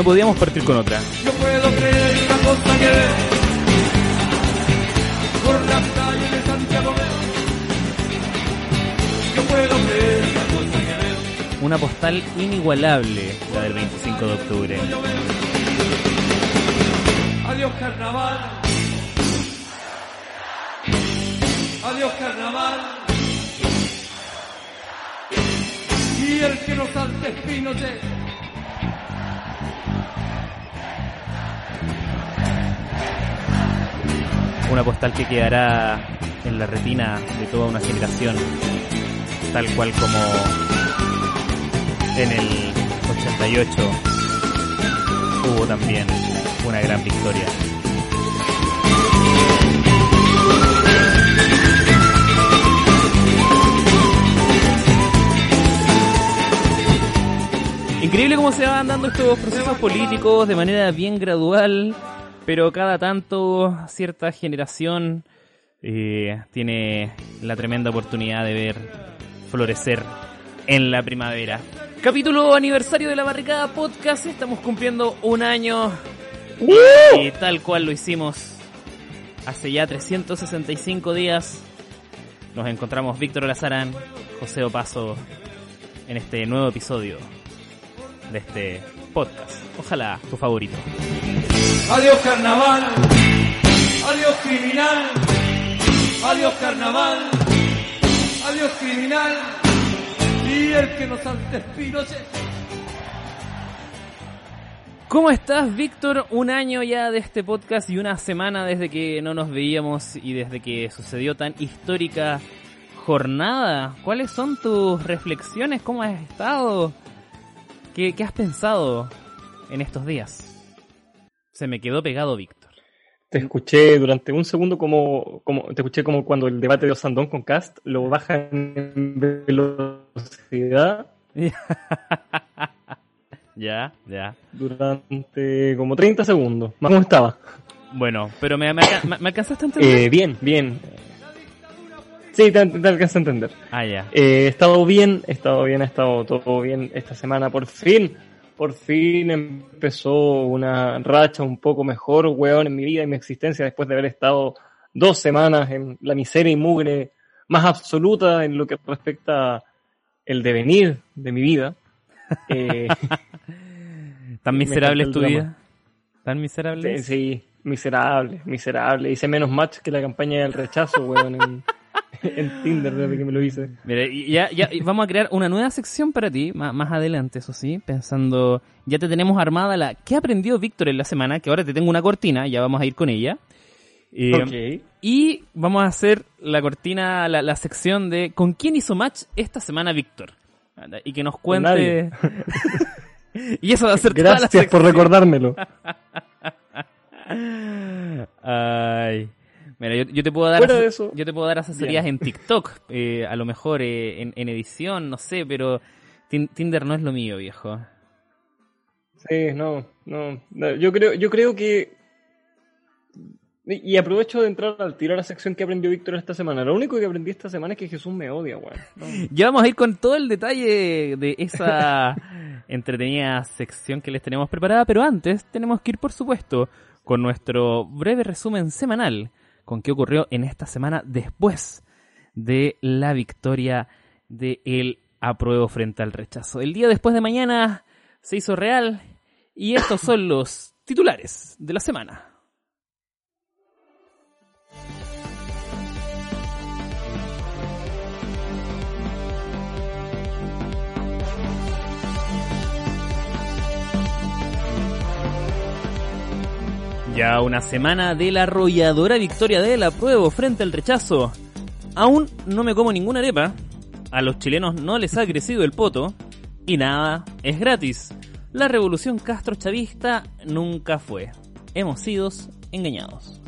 No podíamos partir con otra. Yo puedo creer una cosa que por las calles de Santiago. Yo puedo creer una cosa que veo. Una postal inigualable, la del 25 de octubre. Adiós carnaval. Adiós carnaval. Y el que no salte Una postal que quedará en la retina de toda una generación, tal cual como en el 88 hubo también una gran victoria. Increíble cómo se van dando estos procesos políticos de manera bien gradual, pero cada tanto cierta generación eh, tiene la tremenda oportunidad de ver florecer en la primavera. Capítulo aniversario de la Barricada Podcast, estamos cumpliendo un año y tal cual lo hicimos hace ya 365 días. Nos encontramos Víctor Lazarán, José Opaso en este nuevo episodio de este podcast. Ojalá tu favorito. Adiós carnaval. Adiós criminal. Adiós carnaval. Adiós criminal. Y el que nos salte es Pinochet. ¿Cómo estás, Víctor? Un año ya de este podcast y una semana desde que no nos veíamos y desde que sucedió tan histórica jornada. ¿Cuáles son tus reflexiones? ¿Cómo has estado? ¿Qué, qué has pensado en estos días? Se me quedó pegado, Víctor. Te escuché durante un segundo como, como te escuché como cuando el debate de Osandón con Cast lo bajan en velocidad ya, ya. durante como 30 segundos. ¿Cómo estaba? Bueno, pero me, me, me alcanzaste a entender. Eh, bien, bien. Sí, te, te alcanzo a entender. ah, ya. Eh, he estado bien, he estado bien, he estado todo bien esta semana. Por fin, por fin empezó una racha un poco mejor, weón, en mi vida y mi existencia después de haber estado dos semanas en la miseria y mugre más absoluta en lo que respecta el devenir de mi vida. Eh, ¿Tan miserable es tu vida? ¿Tan miserable? sí, sí, miserable, miserable. Hice menos match que la campaña del rechazo, weón, en, en Tinder desde que me lo hice. Mira, y ya, ya vamos a crear una nueva sección para ti, más, más adelante, eso sí, pensando, ya te tenemos armada la ¿qué aprendió Víctor en la semana? Que ahora te tengo una cortina, ya vamos a ir con ella. Eh, Ok. Y vamos a hacer la cortina, la, la sección de ¿con quién hizo match esta semana Víctor? Y que nos cuente... nadie. y eso va a ser toda la Gracias por recordármelo. Ay. Mira, yo, yo te puedo dar de eso, yo te puedo dar asesorías bien. en TikTok, eh, a lo mejor eh, en, en edición, no sé, pero Tin- Tinder no es lo mío, viejo. Sí, no, no, no, Yo creo, yo creo que. Y aprovecho de entrar al tirar la sección que aprendió Víctor esta semana. Lo único que aprendí esta semana es que Jesús me odia, weón. No. Ya vamos a ir con todo el detalle de esa entretenida sección que les tenemos preparada, pero antes tenemos que ir, por supuesto, con nuestro breve resumen semanal con qué ocurrió en esta semana después de la victoria de el apruebo frente al rechazo. El día después de mañana se hizo real y estos son los titulares de la semana. Ya una semana de la arrolladora victoria del apruebo frente al rechazo. Aún no me como ninguna arepa. A los chilenos no les ha crecido el poto. Y nada, es gratis. La revolución Castro chavista nunca fue. Hemos sido engañados.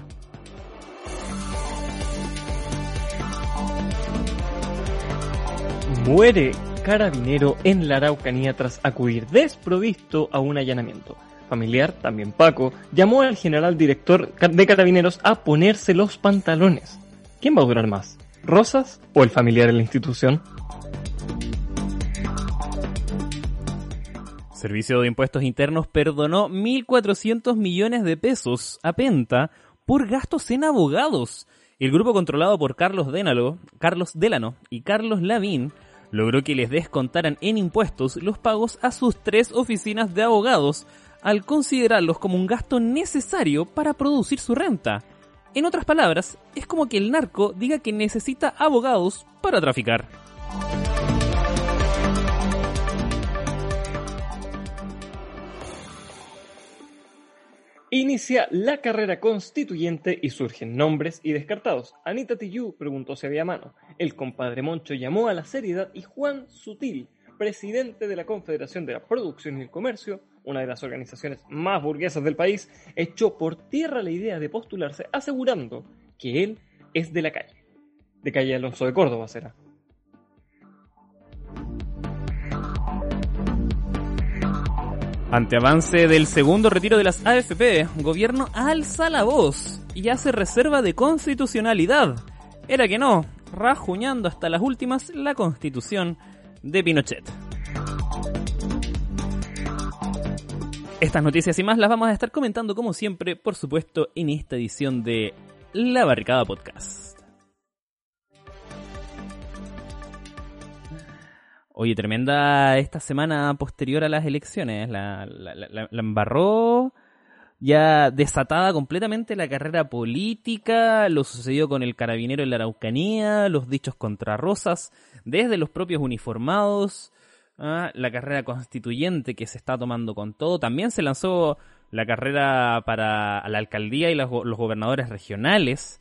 Muere carabinero en la Araucanía tras acudir desprovisto a un allanamiento. Familiar, también Paco, llamó al general director de carabineros a ponerse los pantalones. ¿Quién va a durar más? ¿Rosas o el familiar en la institución? Servicio de Impuestos Internos perdonó 1.400 millones de pesos a Penta por gastos en abogados. El grupo controlado por Carlos Dénalo, Carlos Delano y Carlos Lavín logró que les descontaran en impuestos los pagos a sus tres oficinas de abogados al considerarlos como un gasto necesario para producir su renta. En otras palabras, es como que el narco diga que necesita abogados para traficar. Inicia la carrera constituyente y surgen nombres y descartados. Anita Tijoux preguntó si había mano. El compadre Moncho llamó a la seriedad y Juan Sutil, presidente de la Confederación de la Producción y el Comercio, una de las organizaciones más burguesas del país, echó por tierra la idea de postularse asegurando que él es de la calle. De calle Alonso de Córdoba será. Ante avance del segundo retiro de las AFP, gobierno alza la voz y hace reserva de constitucionalidad. Era que no, rajuñando hasta las últimas la constitución de Pinochet. Estas noticias y más las vamos a estar comentando como siempre, por supuesto, en esta edición de La Barricada Podcast. Oye, tremenda esta semana posterior a las elecciones. La, embarró ya desatada completamente la carrera política, lo sucedió con el carabinero en la Araucanía, los dichos contra Rosas, desde los propios uniformados, ¿ah? la carrera constituyente que se está tomando con todo. También se lanzó la carrera para la alcaldía y los, los gobernadores regionales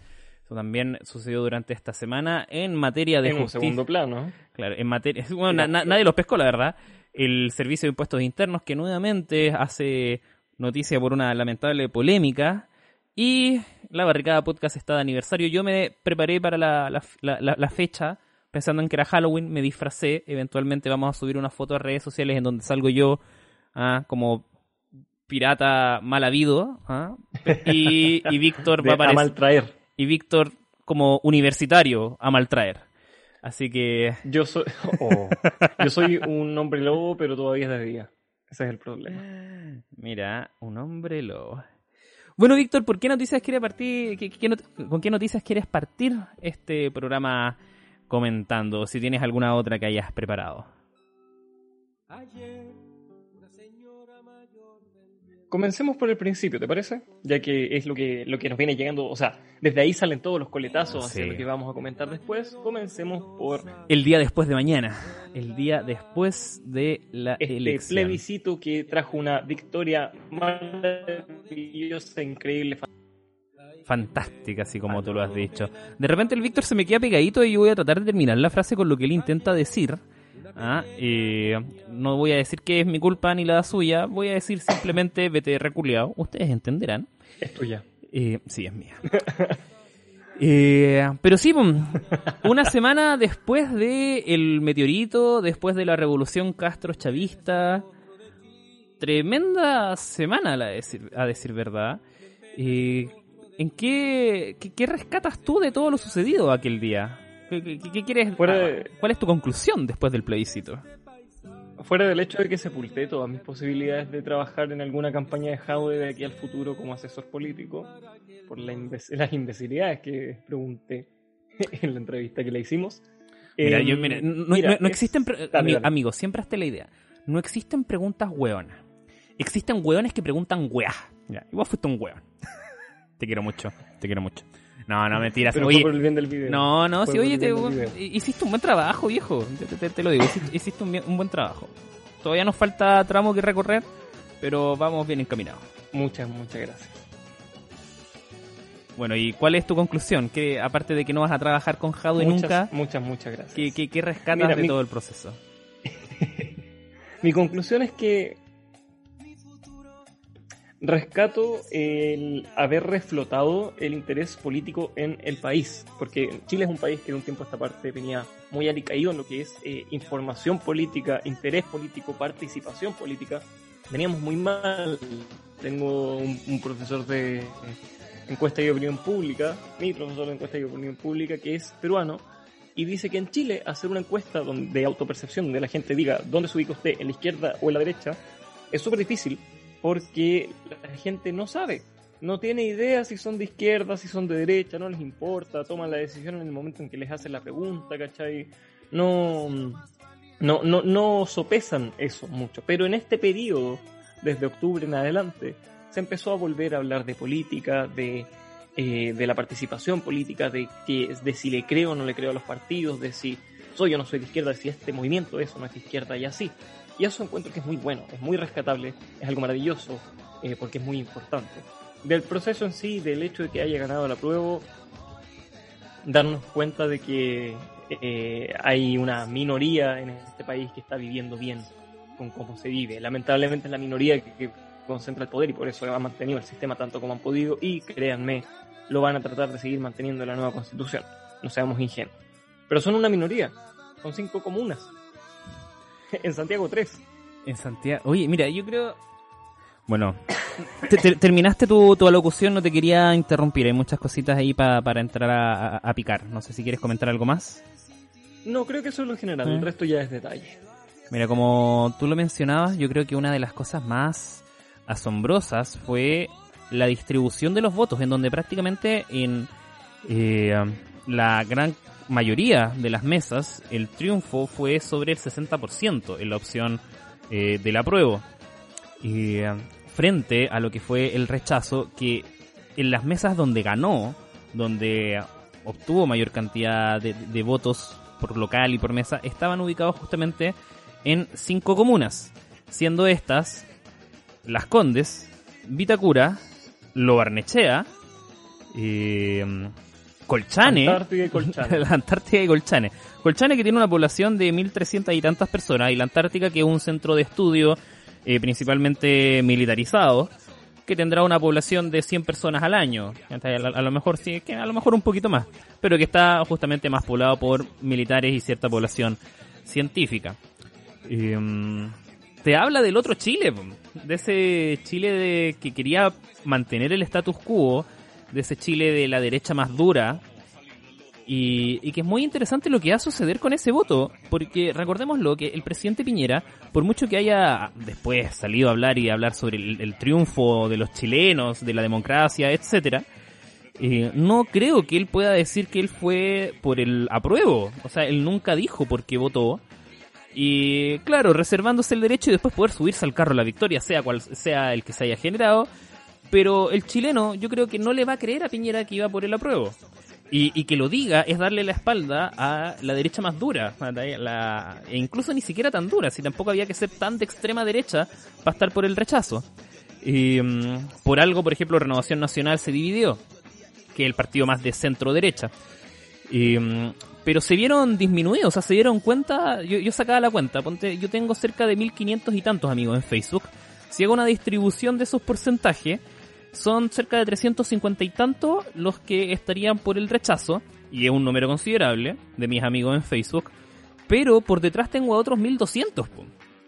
también sucedió durante esta semana en materia de en justicia. un segundo plano. Claro, en materia. Bueno, na, na, nadie los pescó, la verdad. El Servicio de Impuestos Internos, que nuevamente hace noticia por una lamentable polémica. Y la barricada podcast está de aniversario. Yo me preparé para la, la, la, la fecha, pensando en que era Halloween, me disfracé. Eventualmente vamos a subir una foto a redes sociales en donde salgo yo ah, como pirata mal habido. ¿ah? Y, y Víctor va a aparecer. A mal traer y Víctor como universitario a maltraer. Así que... Yo soy, oh, yo soy un hombre lobo, pero todavía es de día. Ese es el problema. Mira, un hombre lobo. Bueno, Víctor, ¿por qué noticias quieres partir? Qué, qué not ¿Con qué noticias quieres partir este programa comentando? Si tienes alguna otra que hayas preparado. Comencemos por el principio, ¿te parece? Ya que es lo que, lo que nos viene llegando, o sea, desde ahí salen todos los coletazos Sí. hacia lo que vamos a comentar después. Comencemos por El día después de mañana. El día después de la este elección. plebiscito que trajo una victoria maravillosa, increíble. Fantástica, así como tú lo has dicho. De repente el Víctor se me queda pegadito y yo voy a tratar de terminar la frase con lo que él intenta decir. Ah, eh, no voy a decir que es mi culpa ni la suya, voy a decir simplemente vete reculeado. Ustedes entenderán. Es tuya. Eh, sí, es mía. Eh, pero sí, una semana después de el meteorito, después de la revolución Castro-Chavista, tremenda semana, a decir, a decir verdad. Eh, ¿En qué, qué, qué rescatas tú de todo lo sucedido aquel día? ¿Qué, qué- quieres? Fuera de- ¿Cuál es tu conclusión después del plebiscito? Fuera del hecho de que sepulté todas mis posibilidades de trabajar en alguna campaña de Jaude de aquí al futuro como asesor político, por la las imbecilidades que pregunté en la entrevista que le hicimos. Mira, Em, yo, mira, no, mira, no- no es- existen, Dale, dale. amigos, siempre hasta la idea. No existen preguntas hueonas. Existen hueones que preguntan weá. Ya, y vos fuiste un hueón. te quiero mucho, te quiero mucho. No, no, mentiras. Pero Oye, fue por el bien del video. no, no, sí, oye, te- hiciste un buen trabajo, viejo. Te, te- te lo digo, hiciste, un, buen trabajo. Todavía nos falta tramo que recorrer, pero vamos bien encaminados. Muchas, muchas gracias. Bueno, ¿y cuál es tu conclusión? Que aparte de que no vas a trabajar con Jadwe nunca, Muchas, muchas gracias. ¿qué, qué, qué rescatas Mira, de mi- todo el proceso? Mi conclusión es que rescato el haber reflotado el interés político en el país, porque Chile es un país que de un tiempo a esta parte venía muy alicaído en lo que es eh, información política, interés político, participación política. Veníamos muy mal. Tengo un, profesor de encuesta y opinión pública, mi profesor de encuesta y opinión pública, que es peruano, y dice que en Chile hacer una encuesta donde, de autopercepción donde la gente diga dónde se ubica usted, en la izquierda o en la derecha, es súper difícil porque la gente no sabe, no tiene idea si son de izquierda, si son de derecha, no les importa, toman la decisión en el momento en que les hacen la pregunta, ¿cachai? No, no, no, no sopesan eso mucho, pero en este periodo, desde octubre en adelante, se empezó a volver a hablar de política, de eh, de la participación política, de, que, de si le creo o no le creo a los partidos, de si soy o no soy de izquierda, de si este movimiento es o no es de izquierda y así. Y eso encuentro que es muy bueno, es muy rescatable, es algo maravilloso, eh, porque es muy importante. Del proceso en sí, del hecho de que haya ganado la prueba, darnos cuenta de que eh, hay una minoría en este país que está viviendo bien con cómo se vive. Lamentablemente es la minoría que, que concentra el poder y por eso han mantenido el sistema tanto como han podido y créanme, lo van a tratar de seguir manteniendo en la nueva constitución. No seamos ingenuos. Pero son una minoría, son cinco comunas. en Santiago tres. En Santiago. Oye, mira, yo creo. Bueno, te- te- terminaste tu, tu alocución, no te quería interrumpir. Hay muchas cositas ahí pa- para entrar a, a- a picar. No sé si quieres comentar algo más. No, creo que eso es lo general, ¿Eh? el resto ya es detalle. Mira, como tú lo mencionabas, yo creo que una de las cosas más asombrosas fue la distribución de los votos, en donde prácticamente en eh, la gran mayoría de las mesas el triunfo fue sobre el 60% en la opción eh, del apruebo. Eh, frente a lo que fue el rechazo, que en las mesas donde ganó, donde obtuvo mayor cantidad de, de votos por local y por mesa, estaban ubicados justamente en cinco comunas, siendo estas Las Condes, Vitacura, Lobarnechea, eh, Colchane, Antártida y Colchane. la Antártida y Colchane. Colchane que tiene una población de 1.300 y tantas personas y la Antártica que es un centro de estudio eh, principalmente militarizado que tendrá una población de 100 personas al año. A, lo mejor sí, que a lo mejor un poquito más, pero que está justamente más poblado por militares y cierta población científica. Mm, te habla del otro Chile, de ese Chile de, que quería mantener el status quo, de ese Chile de la derecha más dura, y, y que es muy interesante lo que va a suceder con ese voto, porque recordémoslo que el presidente Piñera, por mucho que haya después salido a hablar y hablar sobre el, triunfo de los chilenos, de la democracia, etcétera, eh, no creo que él pueda decir que él fue por el apruebo. O sea, él nunca dijo por qué votó. Y claro, reservándose el derecho y después poder subirse al carro a la victoria, sea cual sea el que se haya generado. Pero el chileno yo creo que no le va a creer a Piñera que iba por el apruebo. Y, y que lo diga es darle la espalda a la derecha más dura. la- e incluso ni siquiera tan dura, si tampoco había que ser tan de extrema derecha para estar por el rechazo. Y, mm, por algo, por ejemplo, Renovación Nacional se dividió, que es el partido más de centro derecha. Mm, pero se vieron disminuidos, o sea, se dieron cuenta, yo, yo sacaba la cuenta, ponte, yo tengo cerca de 1500 y tantos amigos en Facebook. Si hago una distribución de esos porcentajes, son cerca de 350 y tantos los que estarían por el rechazo, y es un número considerable de mis amigos en Facebook, pero por detrás tengo a otros 1200, po.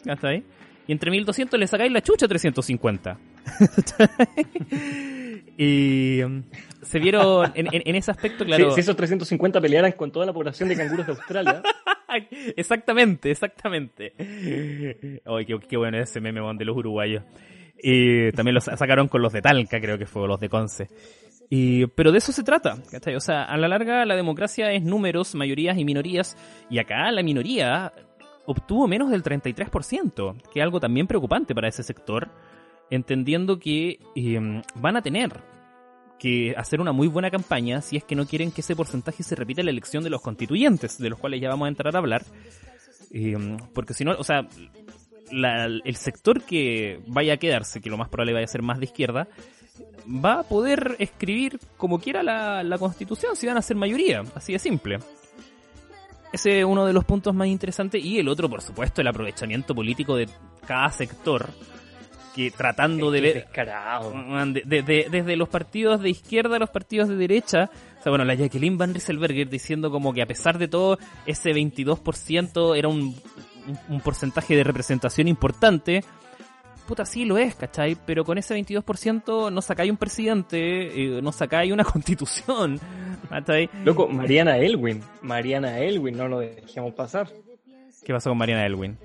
¿Hasta ahí? Y entre 1200 le sacáis la chucha a 350. y mm, se vieron en, en- en ese aspecto, claro. Si, si esos 350 pelearan con toda la población de canguros de Australia, exactamente, exactamente. Ay, qué, qué bueno ese meme de los uruguayos. Y también los sacaron con los de Talca, creo que fue, los de Conce. Y, pero de eso se trata, ¿cachai? O sea, a la larga la democracia es números, mayorías y minorías, y acá la minoría obtuvo menos del 33%, que es algo también preocupante para ese sector, entendiendo que eh, van a tener que hacer una muy buena campaña si es que no quieren que ese porcentaje se repita en la elección de los constituyentes, de los cuales ya vamos a entrar a hablar. Eh, porque si no, o sea, la- el sector que vaya a quedarse, que lo más probable vaya a ser más de izquierda, va a poder escribir como quiera la, la constitución si van a ser mayoría, así de simple. Ese es uno de los puntos más interesantes y el otro, por supuesto, el aprovechamiento político de cada sector que tratando de ver de- de- desde los partidos de izquierda a los partidos de derecha. O sea, bueno, la Jacqueline Van Rieselberger diciendo como que a pesar de todo, ese 22% era un, un, un porcentaje de representación importante. Puta, sí lo es, ¿cachai? Pero con ese 22% no sacáis un presidente, eh, no sacáis una constitución, ¿cachai? Loco, Mariana Elwin. Mariana Elwin, no lo dejemos pasar. ¿Qué pasó con Mariana Elwin?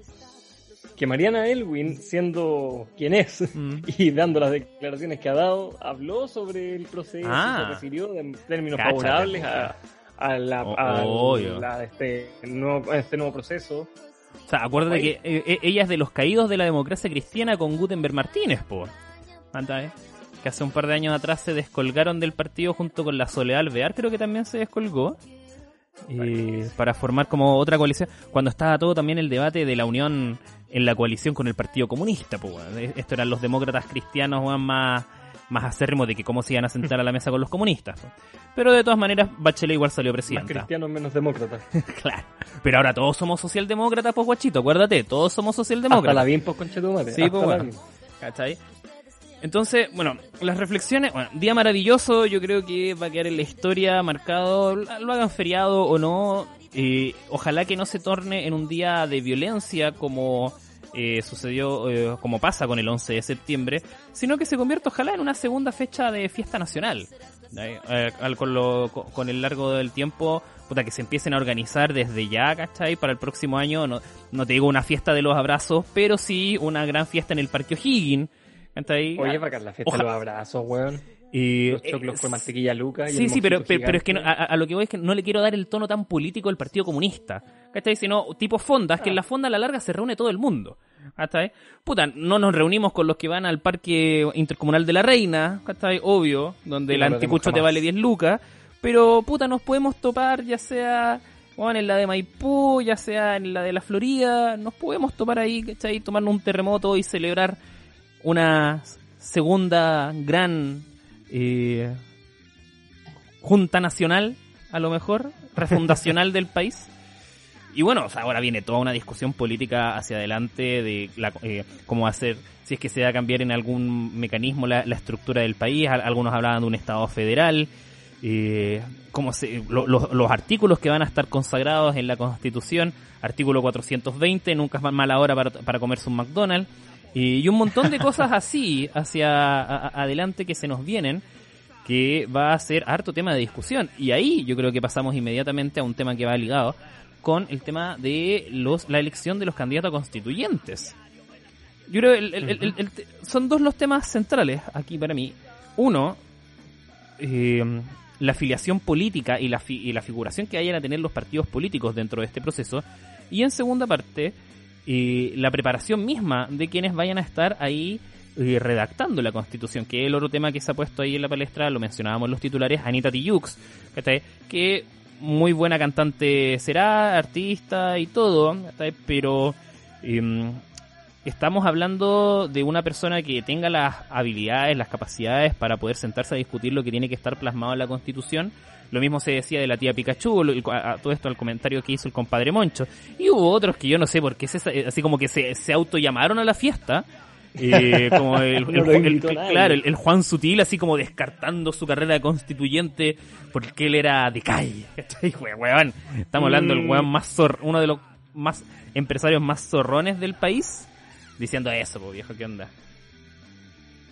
Que Mariana Elwin, siendo quien es Mm. y dando las declaraciones que ha dado, habló sobre el proceso, Ah. se refirió en términos Cáchate, favorables a, a la- este, nuevo, a este nuevo proceso. O sea, acuérdate que eh, eh, ella es de los caídos de la democracia cristiana con Gutenberg Martínez, po. Anda, eh. Que hace un par de años atrás se descolgaron del partido junto con la Soledad Alvear, creo que también se descolgó. eh, para formar como otra coalición. Cuando estaba todo también el debate de la unión en la coalición con el Partido Comunista. Eh, Esto eran los demócratas cristianos más, más acérrimos de que cómo se iban a sentar a la mesa con los comunistas. Pero de todas maneras, Bachelet igual salió Más presidenta. cristianos, menos demócratas. Claro. Pero ahora todos somos socialdemócratas, pues guachito, acuérdate, todos somos Hasta la socialdemócratas. bien, pues, conchetumare. Sí, pues, bueno. ¿Cachai? Entonces, bueno, las reflexiones, bueno, día maravilloso, yo creo que va a quedar en la historia marcado, lo hagan feriado o no, eh, ojalá que no se torne en un día de violencia como eh, sucedió, eh, como pasa con el 11 de septiembre, sino que se convierta ojalá en una segunda fecha de fiesta nacional. Eh, al- con, lo- con- el largo del tiempo, puta, que se empiecen a organizar desde ya, ¿cachai? Para el próximo año, no, no te digo una fiesta de los abrazos, pero sí una gran fiesta en el Parque O'Higgins. Oye, bacán la fiesta de los abrazos, weón. Y, Los choclos eh, con mantequilla luca. y Sí, sí, pero, pero, es que no- a, a lo que voy es que no le quiero dar el tono tan político del Partido Comunista. ¿Cachai? Sino tipo fondas, Ah. que en la fonda a la larga se reúne todo el mundo. ¿Cachai? Puta, no nos reunimos con los que van al Parque Intercomunal de la Reina, ¿cachai? Obvio, donde el anticucho te vale 10 lucas. Pero, puta, nos podemos topar ya sea bueno, en la de Maipú, ya sea en la de la Florida. Nos podemos topar ahí, ¿cachai? Tomarnos un terremoto y celebrar una segunda gran eh, junta nacional, a lo mejor, refundacional del país. Y bueno, o sea, ahora viene toda una discusión política hacia adelante de la, eh, cómo hacer, si es que se va a cambiar en algún mecanismo la, la estructura del país. Al- Algunos hablaban de un Estado federal. Eh, cómo se, lo- lo- los artículos que van a estar consagrados en la Constitución. Artículo 420, nunca es mala hora para, para comerse un McDonald's. Y, y un montón de cosas así hacia adelante que se nos vienen que va a ser harto tema de discusión. Y ahí yo creo que pasamos inmediatamente a un tema que va ligado con el tema de los la elección de los candidatos constituyentes. Yo creo que el- son dos los temas centrales aquí para mí. Uno, eh, la afiliación política y la, fi- y la figuración que vayan a tener los partidos políticos dentro de este proceso. Y en segunda parte, eh, la preparación misma de quienes vayan a estar ahí eh, redactando la constitución, que es el otro tema que se ha puesto ahí en la palestra, lo mencionábamos en los titulares, Anita Tijoux, que muy buena cantante será, artista y todo, pero em, estamos hablando de una persona que tenga las habilidades, las capacidades para poder sentarse a discutir lo que tiene que estar plasmado en la constitución. Lo mismo se decía de la tía Pikachu, lo- el- a- a todo esto al comentario que hizo el compadre Moncho. Y hubo otros que yo no sé por qué, se- así como que se, se autollamaron a la fiesta. eh, como el, No claro, el, el Juan Sutil, así como descartando su carrera de constituyente porque él era de calle. Weón, estamos hablando del Mm. weón más zor- uno de los más empresarios más zorrones del país, diciendo eso, po, viejo, ¿qué onda?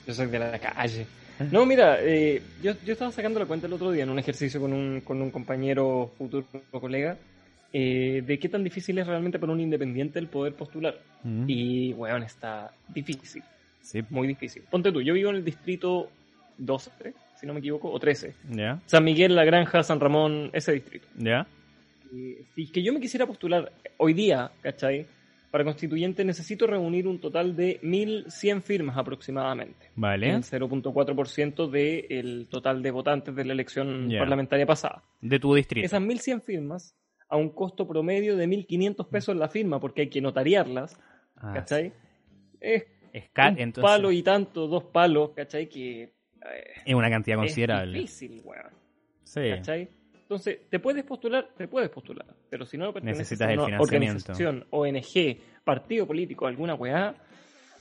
Yo soy de la calle. No, mira, eh, yo, yo estaba sacando la cuenta el otro día en un ejercicio con un, con un compañero futuro colega eh, de qué tan difícil es realmente para un independiente el poder postular. Mm. Y, weón, está difícil, Sí, muy difícil. Ponte tú, yo vivo en el distrito 12, si no me equivoco, o 13. ya, San Miguel, La Granja, San Ramón, ese distrito. ya, Eh, si es que yo me quisiera postular hoy día, ¿cachai? Para constituyente necesito reunir un total de 1.100 firmas aproximadamente. vale. El 0.4% del total de votantes de la elección parlamentaria pasada. De tu distrito. Esas 1.100 firmas a un costo promedio de 1.500 pesos la firma, porque hay que notariarlas, Ah, ¿cachai? Es Es un entonces, palo y tanto, dos palos, ¿cachai? Que eh, es una cantidad considerable. es difícil, weón. Sí. ¿Cachai? Entonces, te puedes postular, te puedes postular, pero si no perteneces Necesitas a el una organización, ONG, partido político, alguna weá,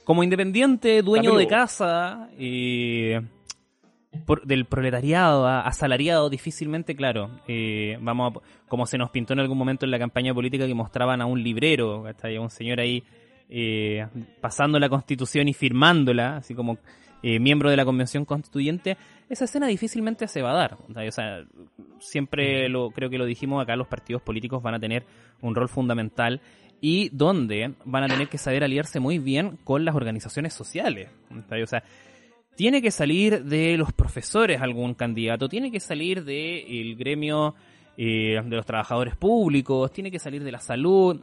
Como independiente, dueño de casa, eh, por- del proletariado, a- asalariado, difícilmente, claro. eh, vamos a- como se nos pintó en algún momento en la campaña política que mostraban a un librero, ¿cachai? a un señor ahí eh, pasando la constitución y firmándola, así como eh, miembro de la convención constituyente, esa escena difícilmente se va a dar. O sea, siempre lo, creo que lo dijimos acá, los partidos políticos van a tener un rol fundamental y donde van a tener que saber aliarse muy bien con las organizaciones sociales. O sea, tiene que salir de los profesores algún candidato, tiene que salir del gremio eh, de los trabajadores públicos, tiene que salir de la salud,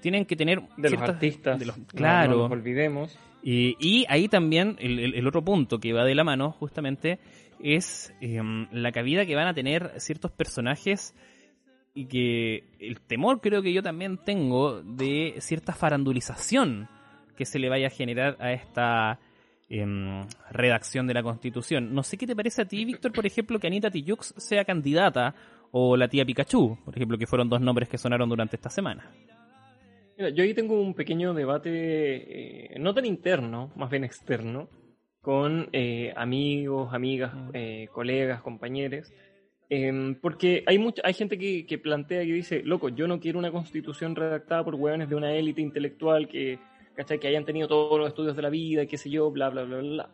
tienen que tener de los artistas, de los- claro. no nos olvidemos. y, y ahí también el, otro punto que va de la mano justamente es em, la cabida que van a tener ciertos personajes y que el temor creo que yo también tengo de cierta farandulización que se le vaya a generar a esta em, redacción de la constitución. No sé qué te parece a ti, Víctor, por ejemplo, que Anita Tijoux sea candidata o la tía Pikachu, por ejemplo, que fueron dos nombres que sonaron durante esta semana. Mira, yo ahí tengo un pequeño debate, eh, no tan interno, más bien externo, con eh, amigos, amigas, Mm. eh, colegas, compañeros, em, porque hay mucha, hay gente que, que plantea y dice, loco, yo no quiero una constitución redactada por hueones de una élite intelectual que, ¿cachai? que hayan tenido todos los estudios de la vida, y qué sé yo, bla, bla, bla, bla.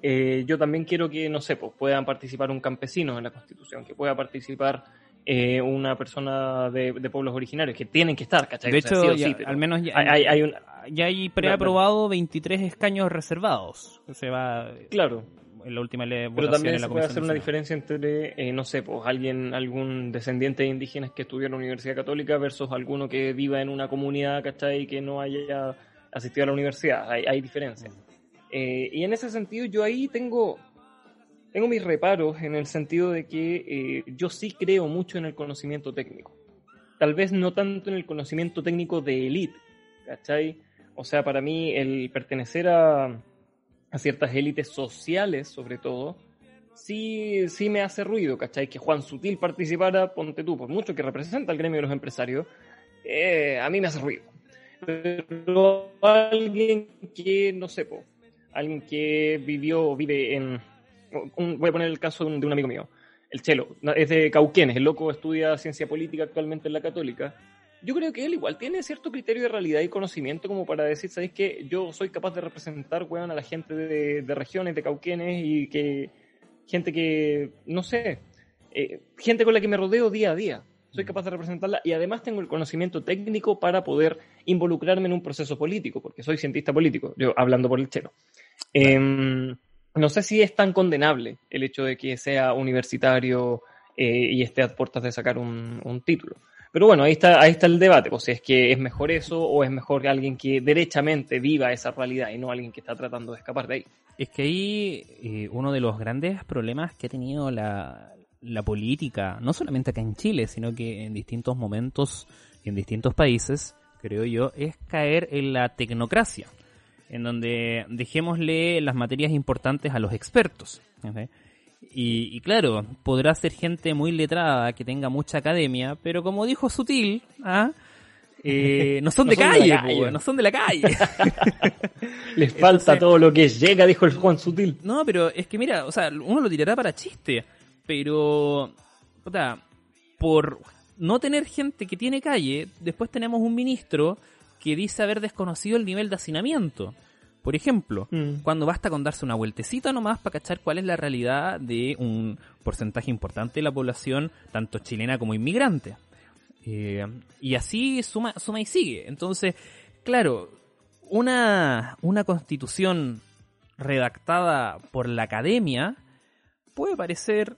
Eh, yo también quiero que, no sé, pues, puedan participar un campesino en la constitución, que pueda participar eh, una persona de, de pueblos originarios, que tienen que estar, ¿cachai? De O sea, hecho, sí o ya- sí, pero al menos ya hay, hay- un, ya hay preaprobado 23 escaños reservados. Se va claro, en la última le- pero también en la se puede hacer una diferencia entre, eh, no sé, pues alguien, algún descendiente de indígenas que estudió en la Universidad Católica versus alguno que viva en una comunidad, ¿cachai? Que no haya asistido a la universidad. Hay, hay diferencias. Eh, y en ese sentido yo ahí tengo, tengo mis reparos en el sentido de que eh, yo sí creo mucho en el conocimiento técnico. Tal vez no tanto en el conocimiento técnico de élite, ¿cachai? O sea, para mí el pertenecer a, a ciertas élites sociales, sobre todo, sí, sí me hace ruido, ¿cachai? Que Juan Sutil participara, ponte tú, por mucho que representa al gremio de los empresarios, eh, a mí me hace ruido. Pero alguien que, no sé, alguien que vivió, vive en... un- voy a poner el caso de un, amigo mío, el Chelo, es de Cauquenes, el loco estudia ciencia política actualmente en la Católica. Yo creo que él igual tiene cierto criterio de realidad y conocimiento como para decir, ¿sabéis qué? Yo soy capaz de representar, weón, a la gente de, de regiones, de Cauquenes y que gente que, no sé, eh, gente con la que me rodeo día a día. Soy capaz de representarla y además tengo el conocimiento técnico para poder involucrarme en un proceso político, porque soy cientista político, yo hablando por el chelo. Em, no sé si es tan condenable el hecho de que sea universitario eh, y esté a puertas de sacar un, un título. Pero bueno, ahí está, ahí está el debate, pues si es que es mejor eso o es mejor que alguien que derechamente viva esa realidad y no alguien que está tratando de escapar de ahí. Es que ahí eh, uno de los grandes problemas que ha tenido la, la política, no solamente acá en Chile, sino que en distintos momentos y en distintos países, creo yo, es caer en la tecnocracia, en donde dejémosle las materias importantes a los expertos. Y, y claro, podrá ser gente muy letrada, que tenga mucha academia, pero como dijo Sutil, ¿ah? Eh, no son No de son de calle, po, calle. no son de la calle. Les falta Entonces- todo lo que llega, dijo el Juan Sutil. No, pero es que mira, o sea, uno lo tirará para chiste, pero, puta, por no tener gente que tiene calle, después tenemos un ministro que dice haber desconocido el nivel de hacinamiento. Por ejemplo, Mm. cuando basta con darse una vueltecita nomás para cachar cuál es la realidad de un porcentaje importante de la población, tanto chilena como inmigrante. Eh, y así suma, suma y sigue. Entonces, claro, una, una constitución redactada por la academia puede parecer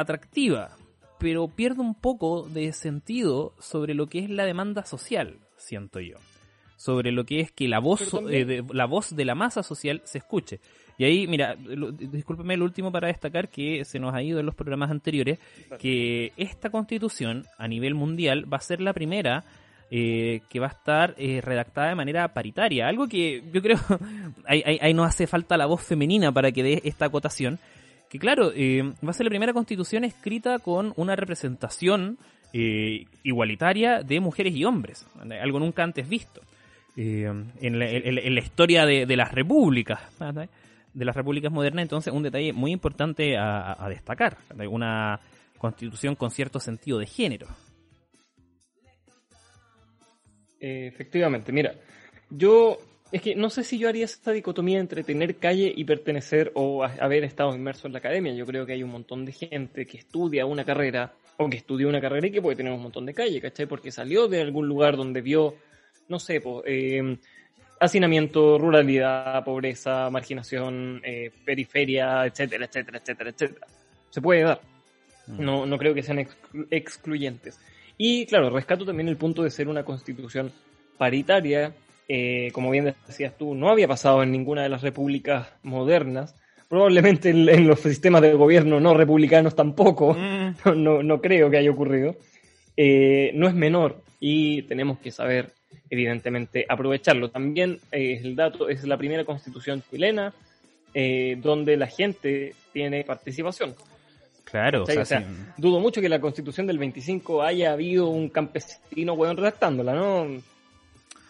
atractiva, pero pierde un poco de sentido sobre lo que es la demanda social, siento yo. Sobre lo que es que la voz, eh, de, la voz de la masa social se escuche. Y ahí, mira, lo- discúlpeme lo último para destacar que se nos ha ido en los programas anteriores, que esta constitución a nivel mundial va a ser la primera eh, que va a estar eh, redactada de manera paritaria. Algo que yo creo, ahí, ahí, no hace falta la voz femenina para que dé esta acotación. Que claro, eh, va a ser la primera constitución escrita con una representación igualitaria de mujeres y hombres, algo nunca antes visto. En la, historia de, las repúblicas, de las repúblicas modernas, entonces un detalle muy importante a, a destacar, una constitución con cierto sentido de género. efectivamente, mira, yo es que no sé si yo haría esta dicotomía entre tener calle y pertenecer o haber estado inmerso en la academia. Yo creo que hay un montón de gente que estudia una carrera o que estudió una carrera y que puede tener un montón de calle, ¿cachai? Porque salió de algún lugar donde vio, no sé, eh, hacinamiento, ruralidad, pobreza, marginación, eh, periferia, etcétera, etcétera, etcétera, etcétera. Se puede dar. Mm. No, no creo que sean excluyentes. Y claro, rescato también el punto de ser una constitución paritaria. Eh, como bien decías tú, no había pasado en ninguna de las repúblicas modernas. Probablemente en, los sistemas de gobierno no republicanos tampoco. Mm. No, no, creo que haya ocurrido. Eh, no es menor y tenemos que saber, evidentemente, aprovecharlo. También eh, el dato es la primera constitución chilena donde la gente tiene participación. Claro, o sea, dudo mucho que la constitución del 25 haya habido un campesino weón redactándola, ¿no?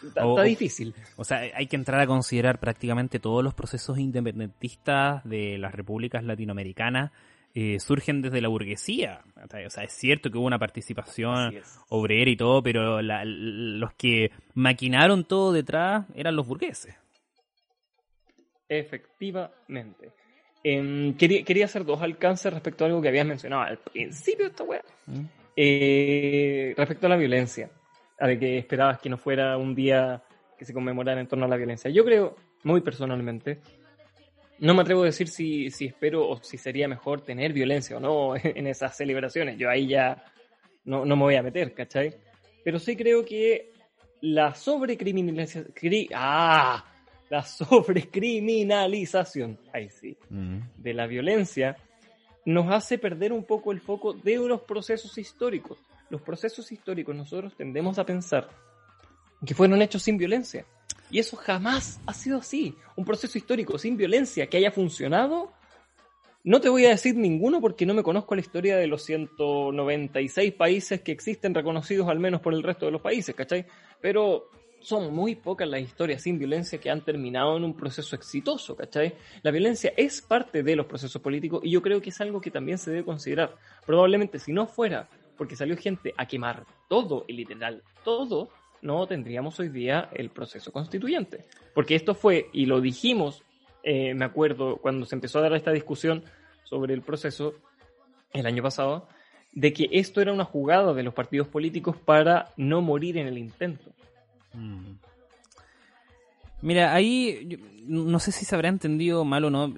Está, difícil. O sea, hay que entrar a considerar prácticamente todos los procesos independentistas de las repúblicas latinoamericanas eh, surgen desde la burguesía. O sea, es cierto que hubo una participación obrera y todo, pero los que maquinaron todo detrás eran los burgueses. Efectivamente. Em, quería, hacer dos alcances respecto a algo que habías mencionado al principio de esta weá. Mm. Eh, respecto a la violencia. A que esperabas que no fuera un día que se conmemorara en torno a la violencia. Yo creo, muy personalmente, no me atrevo a decir si, si espero o si sería mejor tener violencia o no en esas celebraciones. Yo ahí ya no, no me voy a meter, ¿cachai? Pero sí creo que la sobrecriminalización. ¡Ah! la sobrecriminalización, ahí sí, mm. de la violencia, nos hace perder un poco el foco de los procesos históricos. Los procesos históricos nosotros tendemos a pensar que fueron hechos sin violencia. Y eso jamás ha sido así. Un proceso histórico sin violencia que haya funcionado, no te voy a decir ninguno porque no me conozco la historia de los 196 países que existen reconocidos al menos por el resto de los países, ¿cachai? Pero son muy pocas las historias sin violencia que han terminado en un proceso exitoso, ¿cachai? La violencia es parte de los procesos políticos y yo creo que es algo que también se debe considerar. Probablemente si no fuera porque salió gente a quemar todo y literal todo, no tendríamos hoy día el proceso constituyente. Porque esto fue, y lo dijimos, eh, me acuerdo, cuando se empezó a dar esta discusión sobre el proceso el año pasado, de que esto era una jugada de los partidos políticos para no morir en el intento. Mm. Mira, ahí no sé si se habrá entendido mal o no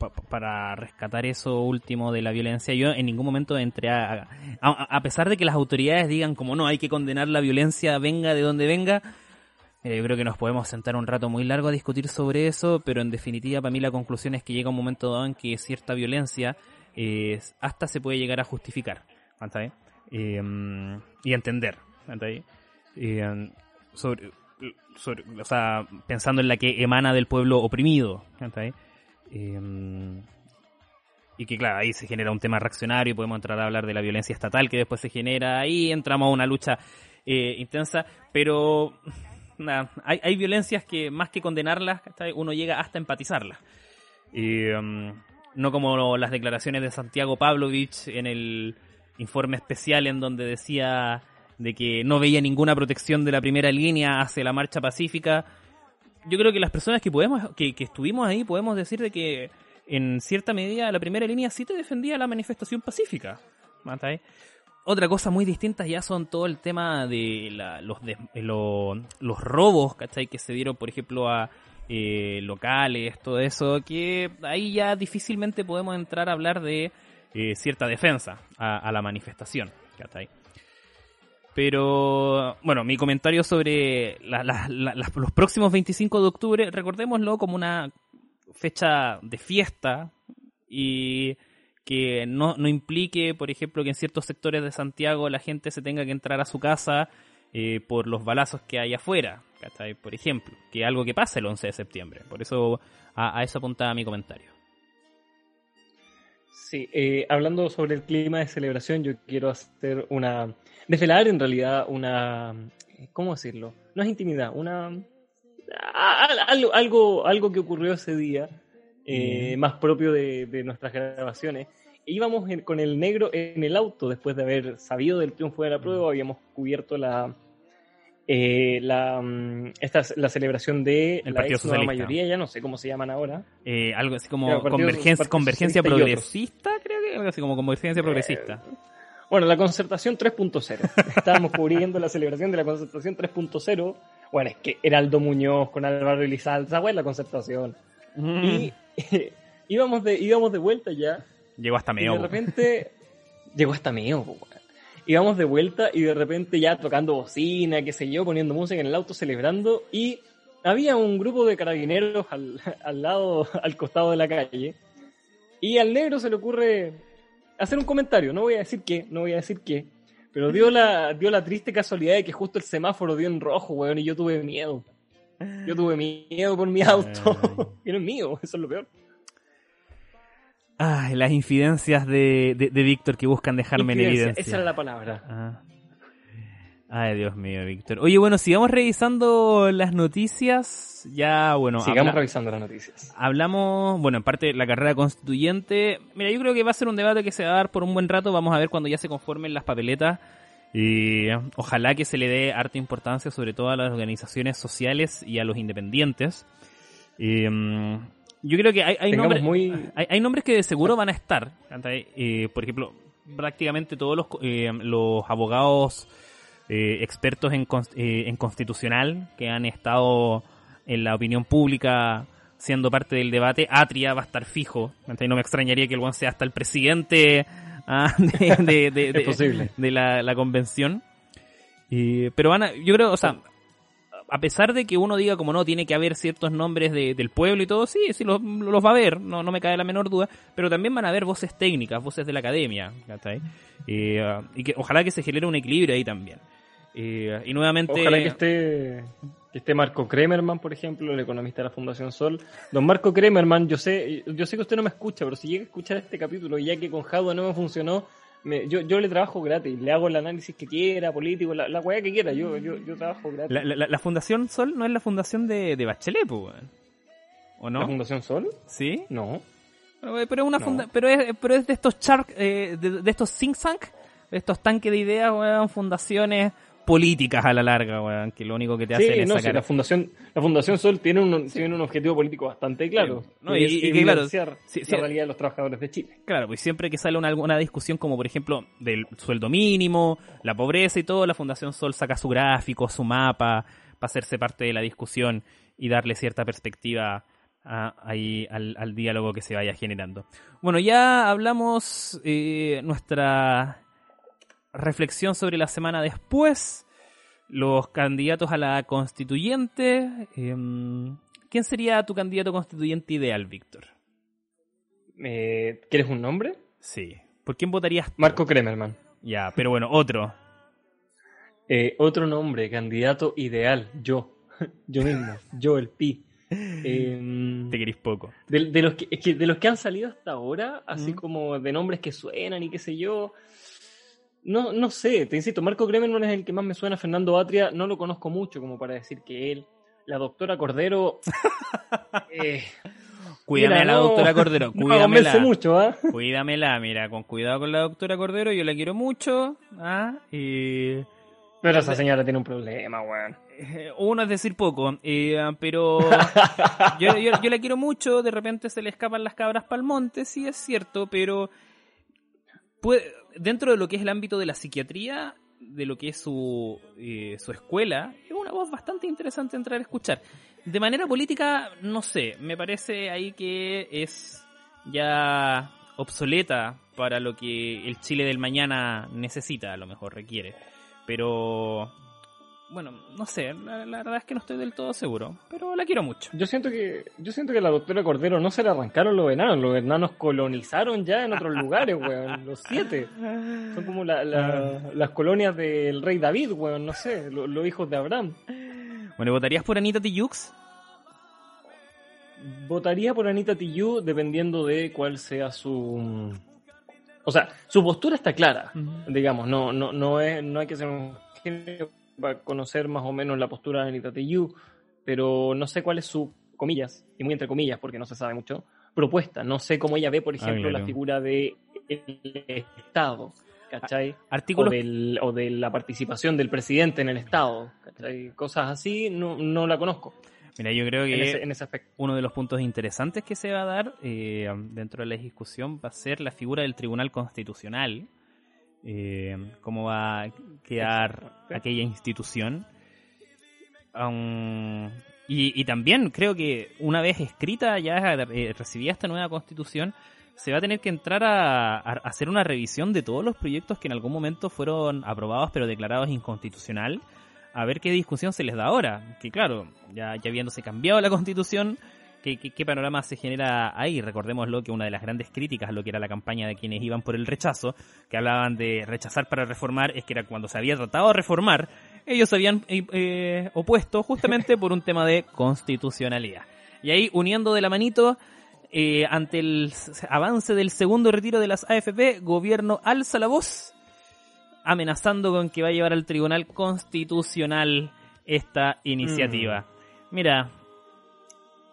para rescatar eso último de la violencia. Yo en ningún momento entré a, a, pesar de que las autoridades digan como no, hay que condenar la violencia, venga de donde venga. Eh, yo creo que nos podemos sentar un rato muy largo a discutir sobre eso, pero en definitiva para mí la conclusión es que llega un momento dado en que cierta violencia eh, hasta se puede llegar a justificar, eh, y entender, o sea, pensando en la que emana del pueblo oprimido. Em, y que claro, ahí se genera un tema reaccionario, podemos entrar a hablar de la violencia estatal que después se genera, ahí entramos a una lucha eh, intensa, pero nada, hay, hay, violencias que más que condenarlas, uno llega hasta empatizarlas. Em, no como las declaraciones de Santiago Pavlovich en el informe especial en donde decía de que no veía ninguna protección de la primera línea hacia la marcha pacífica. Yo creo que las personas que podemos, que, estuvimos ahí, podemos decir de que en cierta medida la primera línea sí te defendía la manifestación pacífica. Otra cosa muy distinta ya son todo el tema de los, eh, los robos, ¿cachai? Que se dieron, por ejemplo, a eh, locales, todo eso, que ahí ya difícilmente podemos entrar a hablar de eh, cierta defensa a, a la manifestación, ¿cachai? Pero bueno, mi comentario sobre los próximos 25 de octubre, recordémoslo como una fecha de fiesta y que no, no implique, por ejemplo, que en ciertos sectores de Santiago la gente se tenga que entrar a su casa eh, por los balazos que hay afuera, ¿cachai? Por ejemplo, que algo que pasa el 11 de septiembre. Por eso a, a eso apuntaba mi comentario. Sí, eh, hablando sobre el clima de celebración, yo quiero hacer una. desvelar en realidad una. ¿Cómo decirlo? No es intimidad, una. Algo, algo, algo que ocurrió ese día, eh, más propio de, de nuestras grabaciones. Íbamos en- con el negro en el auto después de haber sabido del triunfo de la prueba, habíamos cubierto la. Eh, la, mm, esta, la celebración de El la Partido ex nueva mayoría, ya no sé cómo se llaman ahora. Eh, algo así como Claro, convergencia, partido y progresista, creo que algo así como convergencia progresista. Bueno, la concertación 3.0. Estábamos cubriendo la celebración de la concertación 3.0. Bueno, es que Heraldo Muñoz con Álvaro Elizalde, esa fue la concertación. Y íbamos, de, íbamos de vuelta ya. Llegó hasta Y medio. de repente llegó hasta weón. Íbamos de vuelta y de repente ya tocando bocina, qué sé yo, poniendo música en el auto, celebrando. Y había un grupo de carabineros al, al lado, al costado de la calle. Y al negro se le ocurre hacer un comentario. No voy a decir qué, no voy a decir qué. Pero dio la, dio la triste casualidad de que justo el semáforo dio en rojo, weón, y yo tuve miedo. Yo tuve miedo por mi auto. y no es mío, eso es lo peor. Ay, las infidencias de, de, de Víctor que buscan dejarme en evidencia. Esa era la palabra. Ah. Ay, Dios mío, Víctor. Oye, bueno, sigamos revisando las noticias. Ya, bueno, Sigamos habla- revisando las noticias. hablamos, bueno, en parte la carrera constituyente. Mira, yo creo que va a ser un debate que se va a dar por un buen rato. Vamos a ver cuando ya se conformen las papeletas. Y ojalá que se le dé harta importancia, sobre todo a las organizaciones sociales y a los independientes. Y, mm, yo creo que hay, hay nombres. muy... Hay, hay nombres que de seguro van a estar. Eh, por ejemplo, prácticamente todos los, eh, los abogados eh, expertos en, eh, en constitucional que han estado en la opinión pública siendo parte del debate, Atria va a estar fijo. ¿cachai? No me extrañaría que el buen sea hasta el presidente ah, de la, la convención. Y- pero van a, yo creo, o sea, a pesar de que uno diga como no, tiene que haber ciertos nombres de- del pueblo y todo, sí, sí, los, va a haber, no, no me cae la menor duda, pero también van a haber voces técnicas, voces de la academia, ¿cachai? Eh, ah, y que ojalá que se genere un equilibrio ahí también. Eh, y nuevamente... Ojalá que esté, que Marco Kremerman, por ejemplo, el economista de la Fundación Sol. Don Marco Kremerman, yo sé, yo sé que usted no me escucha, pero si llega a escuchar este capítulo y ya que con Jadwe no me funcionó, me- yo, yo le trabajo gratis, le hago el análisis que quiera, político, la, la weá que quiera, yo, yo, yo trabajo gratis. La, la- la Fundación Sol no es la fundación de, de Bachelet, pues, weón. ¿O no? ¿La Fundación Sol? ¿Sí? No. Pero, eh, una No. funda- pero es, pero es de estos char, eh, de, de estos think tank, de estos tanques de ideas, weón, fundaciones políticas a la larga, weón, que lo único que te hacen Sí, es no, sí, sacar la Fundación, la Fundación Sol tiene un, tiene un objetivo político bastante claro. No, y- es y que claro, sí, la realidad de los trabajadores de Chile. Claro, pues siempre que sale una, alguna discusión como por ejemplo del sueldo mínimo, la pobreza y todo, la Fundación Sol saca su gráfico, su mapa, para hacerse parte de la discusión y darle cierta perspectiva a- ahí al, al diálogo que se vaya generando. Bueno, ya hablamos eh, nuestra reflexión sobre la semana después, los candidatos a la constituyente. em, ¿Quién sería tu candidato constituyente ideal, Víctor? Eh, ¿Quieres un nombre? Sí. ¿Por quién votarías? tú? Marco Kremerman. Ya, pero bueno, otro. Eh, otro nombre, candidato ideal, yo. Yo mismo, yo el Pi. Eh, Te querís poco. de, de los que, es que de los que han salido hasta ahora, así Mm. como de nombres que suenan y qué sé yo. No, no sé, te insisto, Marco Kremerman es el que más me suena, Fernando Atria, no lo conozco mucho como para decir que él. La doctora Cordero. eh, Cuídame mira, a la no- doctora Cordero, No cuídamela. mucho, ¿ah? Cuídamela, mira, con cuidado con la doctora Cordero, yo la quiero mucho. ¿ah? Y, Pero esa señora tiene un problema, weón. eh, uno es decir poco, eh, pero yo, yo, yo la quiero mucho, de repente se le escapan las cabras pa'l monte, sí es cierto, pero puede- dentro de lo que es el ámbito de la psiquiatría, de lo que es su, eh, su escuela, es una voz bastante interesante entrar a escuchar. De manera política, no sé, me parece ahí que es ya obsoleta para lo que el Chile del mañana necesita, a lo mejor requiere. Pero bueno, no sé, la, la verdad es que no estoy del todo seguro, pero la quiero mucho. Yo siento que yo siento que a la doctora Cordero no se le arrancaron los enanos, los enanos colonizaron ya en otros lugares, weón, los siete. Son como la- la- las colonias del rey David, weón, no sé, lo- los hijos de Abraham. Bueno, ¿votarías por Anita Tijoux? Votaría por Anita Tijoux dependiendo de cuál sea su... O sea, su postura está clara, digamos, no, no, no, es, no hay que ser un para conocer más o menos la postura de Anita Tijoux, pero no sé cuál es su, comillas, y muy entre comillas porque no se sabe mucho, propuesta. No sé cómo ella ve, por ejemplo, claro. la figura del Estado, ¿cachai? O, Artículos del- o de la participación del presidente en el Estado, ¿cachai? Cosas así, no, no la conozco Mira, yo creo en que ese, en ese aspecto. uno de los puntos interesantes que se va a dar eh, dentro de la discusión va a ser la figura del Tribunal Constitucional. Eh, cómo va a quedar aquella institución. Um, y, y también creo que una vez escrita, ya eh, recibida esta nueva constitución, se va a tener que entrar a, a hacer una revisión de todos los proyectos que en algún momento fueron aprobados pero declarados inconstitucional a ver qué discusión se les da ahora. Que claro, ya, ya habiéndose cambiado la constitución, ¿qué, qué, qué panorama se genera ahí? Recordémoslo que una de las grandes críticas a lo que era la campaña de quienes iban por el rechazo, que hablaban de rechazar para reformar, es que era cuando se había tratado de reformar, ellos se habían eh, eh, opuesto justamente por un tema de constitucionalidad. Y ahí, uniendo de la manito, eh, ante el avance del segundo retiro de las AFP, gobierno alza la voz amenazando con que va a llevar al Tribunal Constitucional esta iniciativa. Mira,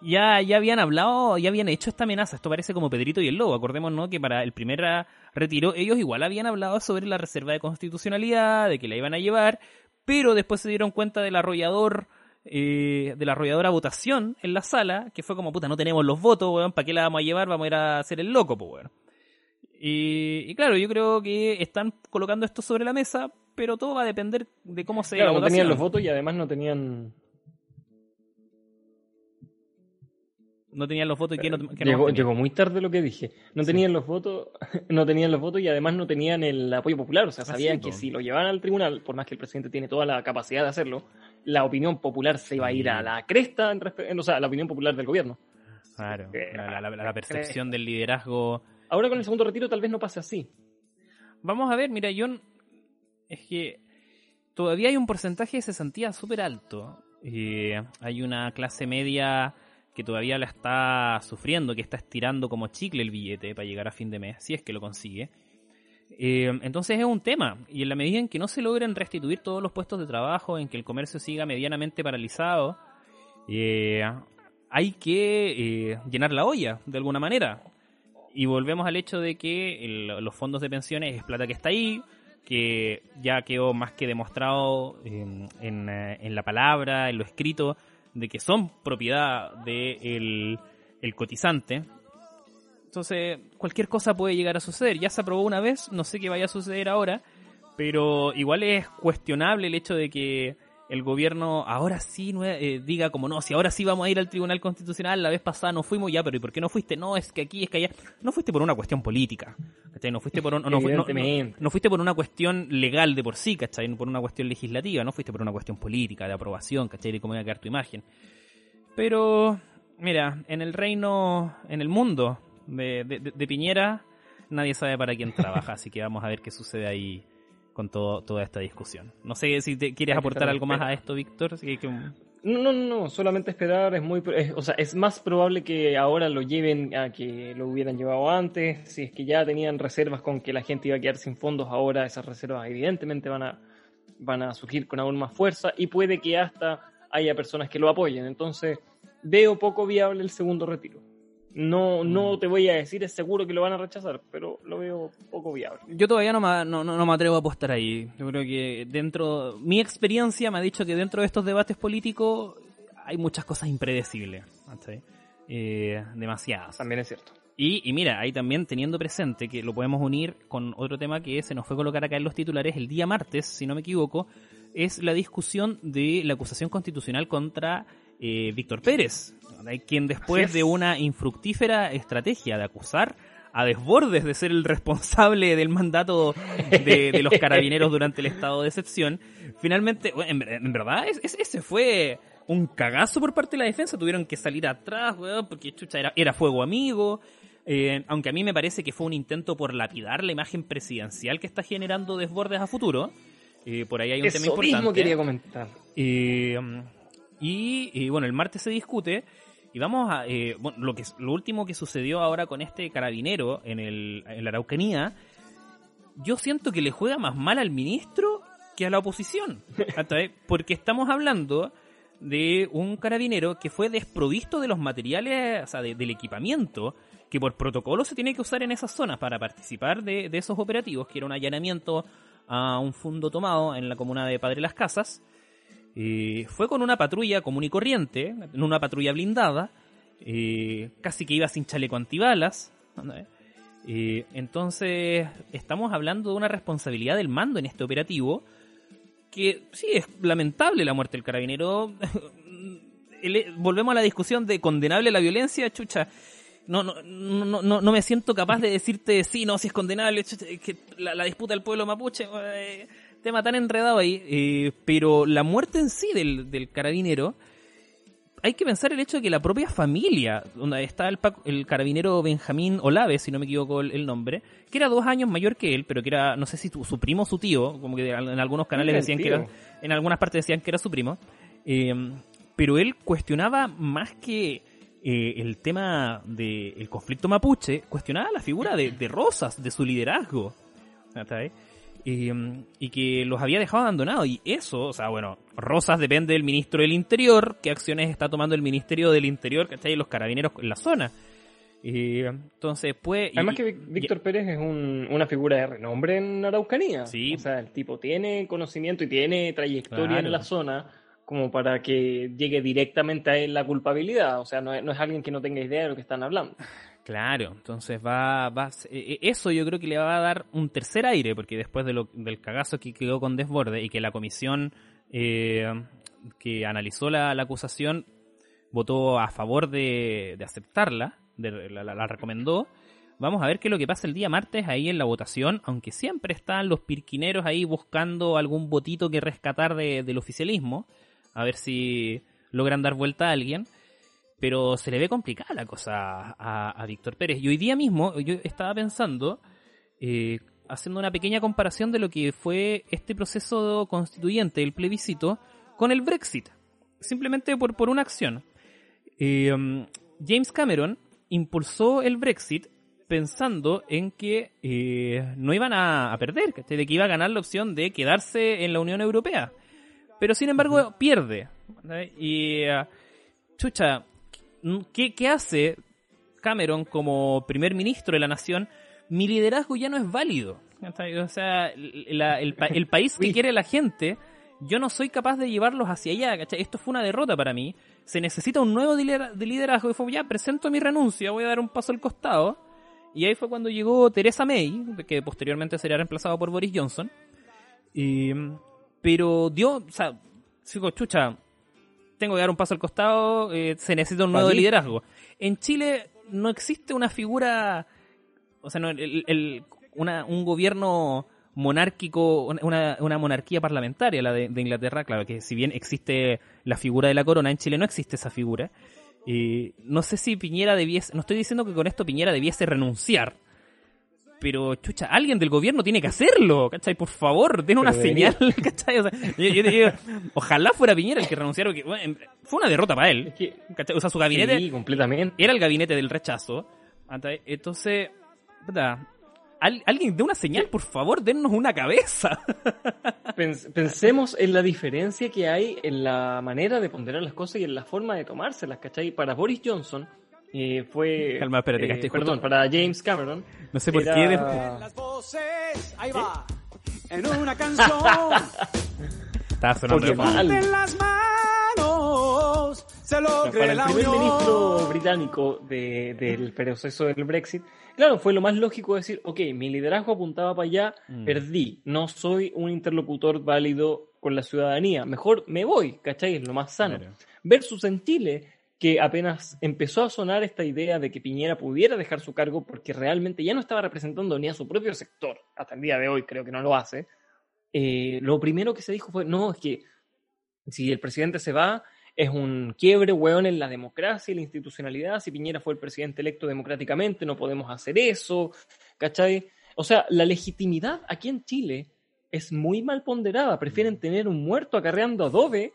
ya, ya habían hablado, ya habían hecho esta amenaza. Esto parece como Pedrito y el Lobo. Acordémonos que para el primer ah, retiro ellos igual habían hablado sobre la reserva de constitucionalidad, de que la iban a llevar, pero después se dieron cuenta del arrollador, eh, de la arrolladora votación en la sala, que fue como, puta, no tenemos los votos, weón, ¿para qué la vamos a llevar? Vamos a ir a hacer el loco, pues, weón. Y, y claro, yo creo que están colocando esto sobre la mesa, pero todo va a depender de cómo se Claro, la no tenían los votos y además no tenían. No tenían los votos y que no, que no llegó, muy tarde lo que dije. No tenían los votos, no tenían los votos y además no tenían el apoyo popular. O sea, Ah, sabían que si lo llevaban al tribunal, por más que el presidente tiene toda la capacidad de hacerlo, la opinión popular se iba a ir a la cresta, en en- o sea, la opinión popular del gobierno. Claro, Eh, la, la- la percepción del liderazgo. Ahora con el segundo retiro tal vez no pase así. Vamos a ver, mira, yo es que todavía hay un porcentaje de cesantía súper alto. Eh, hay una clase media que todavía la está sufriendo, que está estirando como chicle el billete para llegar a fin de mes, si es que lo consigue. Eh, entonces es un tema, y en la medida en que no se logren restituir todos los puestos de trabajo, en que el comercio siga medianamente paralizado, eh, hay que eh, llenar la olla de alguna manera. Y volvemos al hecho de que los fondos de pensiones es plata que está ahí, que ya quedó más que demostrado en la palabra, en lo escrito, de que son propiedad del el cotizante. Entonces, cualquier cosa puede llegar a suceder. Ya se aprobó una vez, no sé qué vaya a suceder ahora, pero igual es cuestionable el hecho de que el gobierno ahora sí eh, diga como no, si ahora sí vamos a ir al Tribunal Constitucional, la vez pasada no fuimos ya, pero ¿y por qué no fuiste? No, es que aquí, es que allá. No fuiste por una cuestión política, ¿cachai? No fuiste por, un- no, fu- no- no- Evidentemente. no fuiste por una cuestión legal de por sí, ¿cachai? No por una cuestión legislativa, no fuiste por una cuestión política, de aprobación, ¿cachai? De cómo iba a quedar tu imagen. Pero, mira, en el reino, en el mundo de, de- de- de Piñera, nadie sabe para quién trabaja, así que vamos a ver qué sucede ahí con todo, toda esta discusión. No sé si te quieres aportar algo más a esto, Víctor. Que- No, no, no, solamente esperar es muy, es- o sea, es más probable que ahora lo lleven a que lo hubieran llevado antes, si es que ya tenían reservas con que la gente iba a quedar sin fondos, ahora esas reservas evidentemente van a, van a surgir con aún más fuerza y puede que hasta haya personas que lo apoyen, entonces veo poco viable el segundo retiro. No, no te voy a decir es seguro que lo van a rechazar, pero lo veo poco viable. Yo todavía no me, no, no- no me atrevo a apostar ahí. Yo creo que dentro, mi experiencia me ha dicho que dentro de estos debates políticos hay muchas cosas impredecibles. Eh, demasiadas. También es cierto. Y, y mira, ahí también teniendo presente que lo podemos unir con otro tema que se nos fue a colocar acá en los titulares el día martes, si no me equivoco, es la discusión de la acusación constitucional contra eh, Víctor Pérez, quien después de una infructífera estrategia de acusar a desbordes de ser el responsable del mandato de, de los carabineros durante el estado de excepción, finalmente, en, en verdad, es- es- ese fue un cagazo por parte de la defensa. Tuvieron que salir atrás, weón, porque chucha, era, era fuego amigo. Eh, aunque a mí me parece que fue un intento por lapidar la imagen presidencial que está generando desbordes a futuro. Eh, por ahí hay un tema Eso importante. mismo quería comentar. Eh, y, bueno, el martes se discute. Y vamos a. eh, bueno, lo, que, lo último que sucedió ahora con este carabinero en, el, en la Araucanía. Yo siento que le juega más mal al ministro que a la oposición. Porque estamos hablando de un carabinero que fue desprovisto de los materiales, o sea, de- del equipamiento que por protocolo se tiene que usar en esas zonas para participar de, de esos operativos, que era un allanamiento a un fondo tomado en la comuna de Padre Las Casas. Eh, fue con una patrulla común y corriente, en una patrulla blindada, casi que iba sin chaleco antibalas. entonces, estamos hablando de una responsabilidad del mando en este operativo, que sí, es lamentable la muerte del carabinero. Volvemos a la discusión de condenable la violencia, chucha. No, no, no, no, no me siento capaz de decirte sí, no, si es condenable, chucha, que la, la disputa del pueblo mapuche, eh, tema tan enredado ahí, eh, pero la muerte en sí del, del carabinero, hay que pensar el hecho de que la propia familia, donde está el, carabinero Benjamín Olave, si no me equivoco el, el nombre, que era dos años mayor que él, pero que era, no sé si tu- su primo o su tío, como que en algunos canales decían que era, en algunas partes decían que era su primo, eh, pero él cuestionaba más que eh, el tema del conflicto mapuche, cuestionaba la figura de, de Rosas, de su liderazgo. ¿cachai? Eh, y que los había dejado abandonados. Y eso, o sea, bueno, Rosas depende del ministro del Interior, qué acciones está tomando el Ministerio del Interior, ¿cachai? Y los carabineros en la zona. Eh, entonces, pues... y- Además que Vic- Víctor Pérez es un- una figura de renombre en Araucanía. Sí. O sea, el tipo tiene conocimiento y tiene trayectoria Claro. en la zona como para que llegue directamente a él la culpabilidad. O sea, no es, no es alguien que no tenga idea de lo que están hablando. Claro, entonces va, va eh, eh, eso yo creo que le va a dar un tercer aire, porque después de lo, del cagazo que quedó con Desborde y que la comisión eh, que analizó la, la acusación votó a favor de, de aceptarla, de- la, la- recomendó, vamos a ver qué es lo que pasa el día martes ahí en la votación, aunque siempre están los pirquineros ahí buscando algún votito que rescatar de- del oficialismo, a ver si logran dar vuelta a alguien pero se le ve complicada la cosa a, a Víctor Pérez. Y hoy día mismo yo estaba pensando, eh, haciendo una pequeña comparación de lo que fue este proceso constituyente, el plebiscito, con el Brexit. Simplemente por, por una acción. Eh, um, James Cameron impulsó el Brexit pensando en que eh, no iban a, a perder, de que iba a ganar la opción de quedarse en la Unión Europea. Pero sin embargo pierde. Y eh, chucha, ¿qué, qué hace Cameron como primer ministro de la nación? Mi liderazgo ya no es válido. O sea, la- el, pa- el país que quiere la gente, yo no soy capaz de llevarlos hacia allá. ¿cachai? Esto fue una derrota para mí. Se necesita un nuevo de liderazgo. Y fue, ya, presento mi renuncia, voy a dar un paso al costado. Y ahí fue cuando llegó Theresa May, que posteriormente sería reemplazada por Boris Johnson. Y, pero dio, o sea, digo, chucha, tengo que dar un paso al costado, eh, se necesita un nuevo liderazgo. En Chile no existe una figura, o sea, no, el- el- una, un gobierno monárquico, una, una monarquía parlamentaria, la de, de Inglaterra, claro que si bien existe la figura de la corona, en Chile no existe esa figura. Y no sé si Piñera debiese, no estoy diciendo que con esto Piñera debiese renunciar, pero chucha, alguien del gobierno tiene que hacerlo, ¿cachai? Por favor, den una señal, ¿cachai? O sea, yo, yo te digo, ojalá fuera Piñera el que renunciara, porque bueno, fue una derrota para él, ¿cachai? O sea, su gabinete sí, completamente. era el gabinete del rechazo. Entonces, puta, al- alguien dé una señal, por favor, dennos una cabeza. Pens- pensemos en la diferencia que hay en la manera de ponderar las cosas y en la forma de tomárselas, ¿cachai? Para Boris Johnson eh, fue... Calma, espérate, eh, justo- Perdón, para James Cameron. No sé por era- qué. ahí va, en una canción, Estaba sonando mal. en las manos, se logre Para el primer ministro británico de- del proceso del Brexit, claro, fue lo más lógico decir, ok, mi liderazgo apuntaba para allá, Mm. perdí, no soy un interlocutor válido con la ciudadanía, mejor me voy, ¿cachai? Es lo más sano. Claro. Versus en Chile, que apenas empezó a sonar esta idea de que Piñera pudiera dejar su cargo porque realmente ya no estaba representando ni a su propio sector, hasta el día de hoy creo que no lo hace, eh, lo primero que se dijo fue, no, es que si el presidente se va, es un quiebre, weón, en la democracia y la institucionalidad. Si Piñera fue el presidente electo democráticamente, no podemos hacer eso, ¿cachai? O sea, la legitimidad aquí en Chile es muy mal ponderada. Prefieren tener un muerto acarreando adobe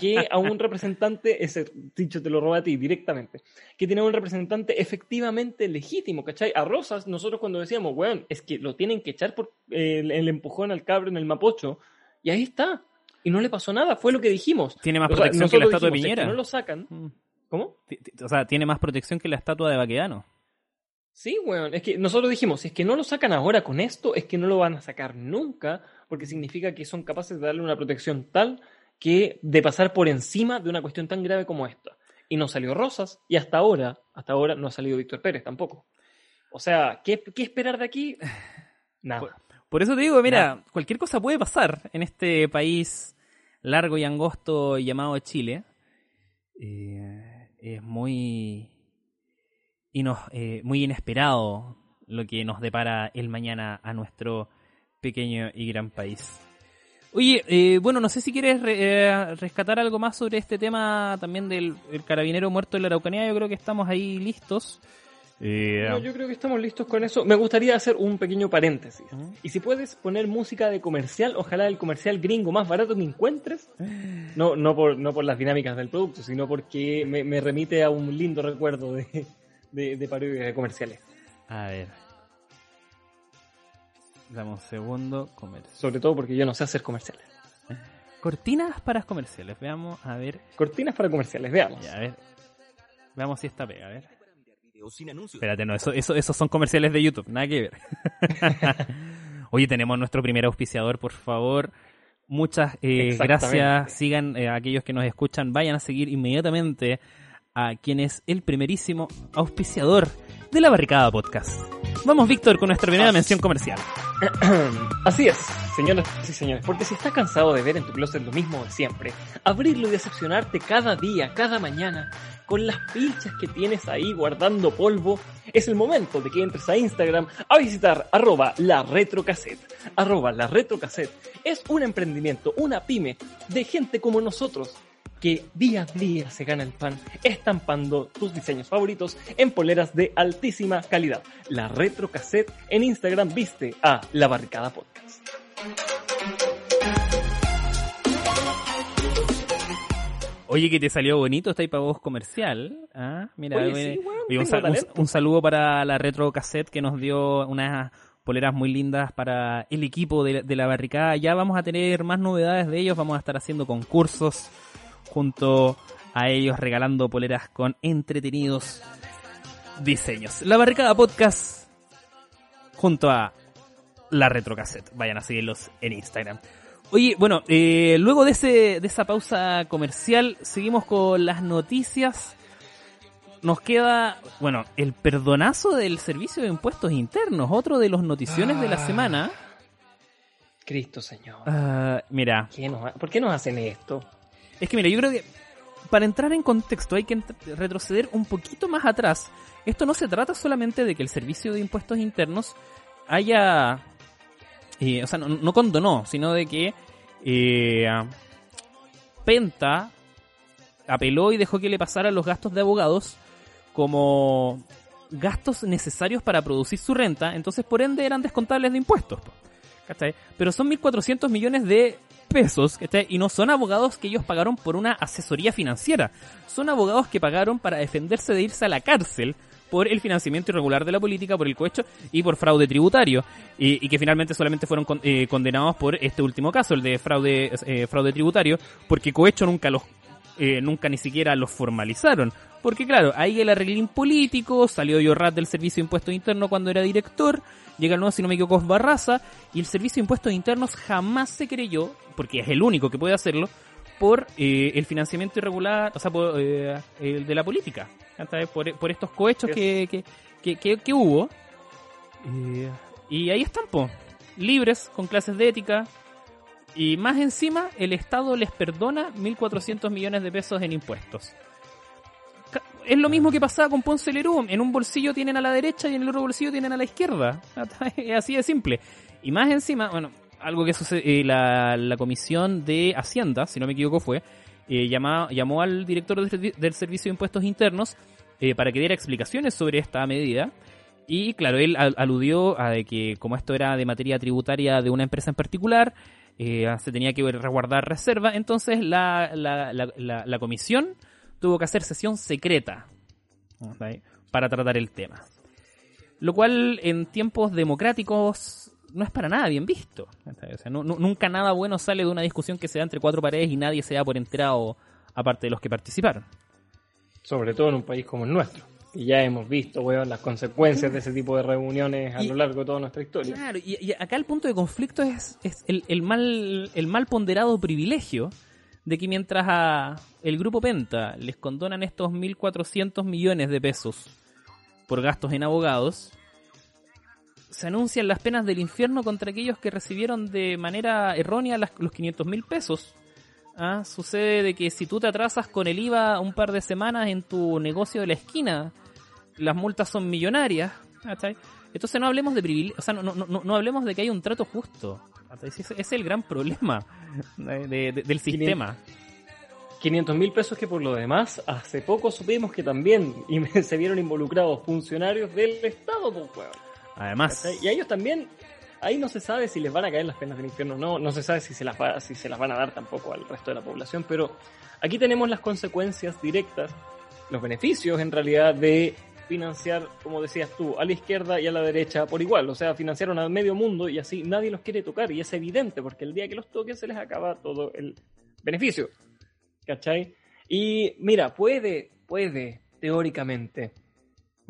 que a un representante, ese dicho te lo roba a ti directamente, que tiene un representante efectivamente legítimo, ¿cachai? A Rosas, nosotros cuando decíamos, weón, es que lo tienen que echar por el, el empujón al cabro en el Mapocho, y ahí está. Y no le pasó nada, fue lo que dijimos. Tiene más O sea, protección que la estatua de dijimos, es que Piñera. no lo sacan. Mm. ¿Cómo? O sea, tiene más protección que la estatua de Baquedano. Sí, weón. Es que nosotros dijimos, si es que no lo sacan ahora con esto, es que no lo van a sacar nunca, porque significa que son capaces de darle una protección tal que de pasar por encima de una cuestión tan grave como esta. Y no salió Rosas, y hasta ahora, hasta ahora no ha salido Víctor Pérez tampoco. O sea, ¿qué, qué esperar de aquí? Nada. Por eso te digo, mira, cualquier cosa puede pasar en este país largo y angosto llamado Chile. Eh, es muy, ino- eh, muy inesperado lo que nos depara el mañana a nuestro pequeño y gran país. Oye, eh, bueno, no sé si quieres re- eh, rescatar algo más sobre este tema también del el carabinero muerto en la Araucanía. Yo creo que estamos ahí listos. Eh, No, yo creo que estamos listos con eso. Me gustaría hacer un pequeño paréntesis. Ujú. Y si puedes poner música de comercial, ojalá el comercial gringo más barato que encuentres. No, no, por, no por las dinámicas del producto, sino porque me, me remite a un lindo recuerdo de, de, de parodias de comerciales. A ver. Dame un segundo. Comercio. Sobre todo porque yo no sé hacer comerciales. Cortinas para comerciales. Veamos, a ver. Cortinas para comerciales, veamos. Ya, a ver. Veamos si esta pega, a ver. Espérate, no, eso, eso, esos son comerciales de YouTube, nada que ver. Oye, tenemos nuestro primer auspiciador, por favor. Muchas eh, gracias. Sigan eh, a aquellos que nos escuchan, vayan a seguir inmediatamente a quien es el primerísimo auspiciador de la Barricada Podcast. Vamos, Víctor, con nuestra primera mención comercial. Así es, señoras y señores, porque si estás cansado de ver en tu closet lo mismo de siempre, abrirlo y decepcionarte cada día, cada mañana, con las pilchas que tienes ahí guardando polvo, es el momento de que entres a Instagram a visitar arroba la retrocassette. Arroba la retrocassette es un emprendimiento, una pyme de gente como nosotros que día a día se gana el pan estampando tus diseños favoritos en poleras de altísima calidad. La Retro Cassette en Instagram viste a La Barricada Podcast. Oye, que te salió bonito, está ahí para vos comercial. Ah, mira, Oye, sí, oye, un, tengo sal- un- talento. un saludo para la Retro Cassette que nos dio unas poleras muy lindas para el equipo de, de la barricada. Ya vamos a tener más novedades de ellos, vamos a estar haciendo concursos junto a ellos regalando poleras con entretenidos diseños. La barricada podcast junto a la Retro Cassette. Vayan a seguirlos en Instagram. Oye, bueno, eh, luego de, ese, de esa pausa comercial, seguimos con las noticias. Nos queda, bueno, el perdonazo del Servicio de Impuestos Internos, otro de los noticiones de la Ah. semana. Cristo Señor. Ah, mira, ¿Qué nos ha- ¿Por qué nos hacen esto? Es que mira, yo creo que para entrar en contexto hay que retroceder un poquito más atrás. Esto no se trata solamente de que el Servicio de Impuestos Internos haya, eh, o sea, no, no condonó, sino de que eh, Penta apeló y dejó que le pasaran los gastos de abogados como gastos necesarios para producir su renta, entonces por ende eran descontables de impuestos. ¿cachai? Pero son 1.400 millones de pesos. Y no son abogados que ellos pagaron por una asesoría financiera. Son abogados que pagaron para defenderse de irse a la cárcel por el financiamiento irregular de la política, por el cohecho y por fraude tributario. Y, y que finalmente solamente fueron con- eh, condenados por este último caso, el de fraude, eh, fraude tributario, porque cohecho nunca los eh, nunca ni siquiera los formalizaron. Porque claro, ahí el arreglín político, salió Yorrat del Servicio de Impuestos Internos cuando era director, llega el nuevo, si no me equivoco, es Barraza, y el Servicio de Impuestos Internos jamás se creyó, porque es el único que puede hacerlo, por eh, el financiamiento irregular, o sea, por, eh, el de la política, por, por estos cohechos que, que, que, que- que hubo. Eh, y ahí están, po, libres, con clases de ética, y más encima, el Estado les perdona 1.400 millones de pesos en impuestos. Es lo mismo que pasaba con Ponce Lerú. En un bolsillo tienen a la derecha y en el otro bolsillo tienen a la izquierda. Es así de simple. Y más encima, bueno, algo que sucede, eh, la, la comisión de Hacienda, si no me equivoco fue, eh, llama- llamó al director del, servi- del Servicio de Impuestos Internos eh, para que diera explicaciones sobre esta medida. Y claro, él al- aludió a de que como esto era de materia tributaria de una empresa en particular, eh, se tenía que resguardar reserva, entonces la, la, la, la- la comisión tuvo que hacer sesión secreta para tratar el tema. Lo cual en tiempos democráticos no es para nada bien visto. O sea, nu- nunca nada bueno sale de una discusión que se da entre cuatro paredes y nadie se da por enterado aparte de los que participaron. Sobre todo en un país como el nuestro. Y ya hemos visto, weón, las consecuencias de ese tipo de reuniones a Y- lo largo de toda nuestra historia. Claro, y, y acá el punto de conflicto es, es el, el mal, el mal ponderado privilegio de que mientras a el grupo Penta les condonan estos 1.400 millones de pesos por gastos en abogados, se anuncian las penas del infierno contra aquellos que recibieron de manera errónea las- los 500 mil pesos. Ah, Sucede de que si tú te atrasas con el IVA un par de semanas en tu negocio de la esquina, las multas son millonarias. Entonces no hablemos de privilegio, o sea, no, no, no, no hablemos de que hay un trato justo. Ese es el gran problema de- de- de- del sistema. 500 mil pesos que por lo demás, hace poco supimos que también se vieron involucrados funcionarios del Estado, pues, weón. Además. Y a ellos también, ahí no se sabe si les van a caer las penas del infierno o no, no se sabe si se, las va, si se las van a dar tampoco al resto de la población, pero aquí tenemos las consecuencias directas, los beneficios en realidad de financiar, como decías tú, a la izquierda y a la derecha por igual, o sea, financiaron a medio mundo y así nadie los quiere tocar y es evidente porque el día que los toquen se les acaba todo el beneficio, ¿cachai? Y mira, puede, puede, teóricamente,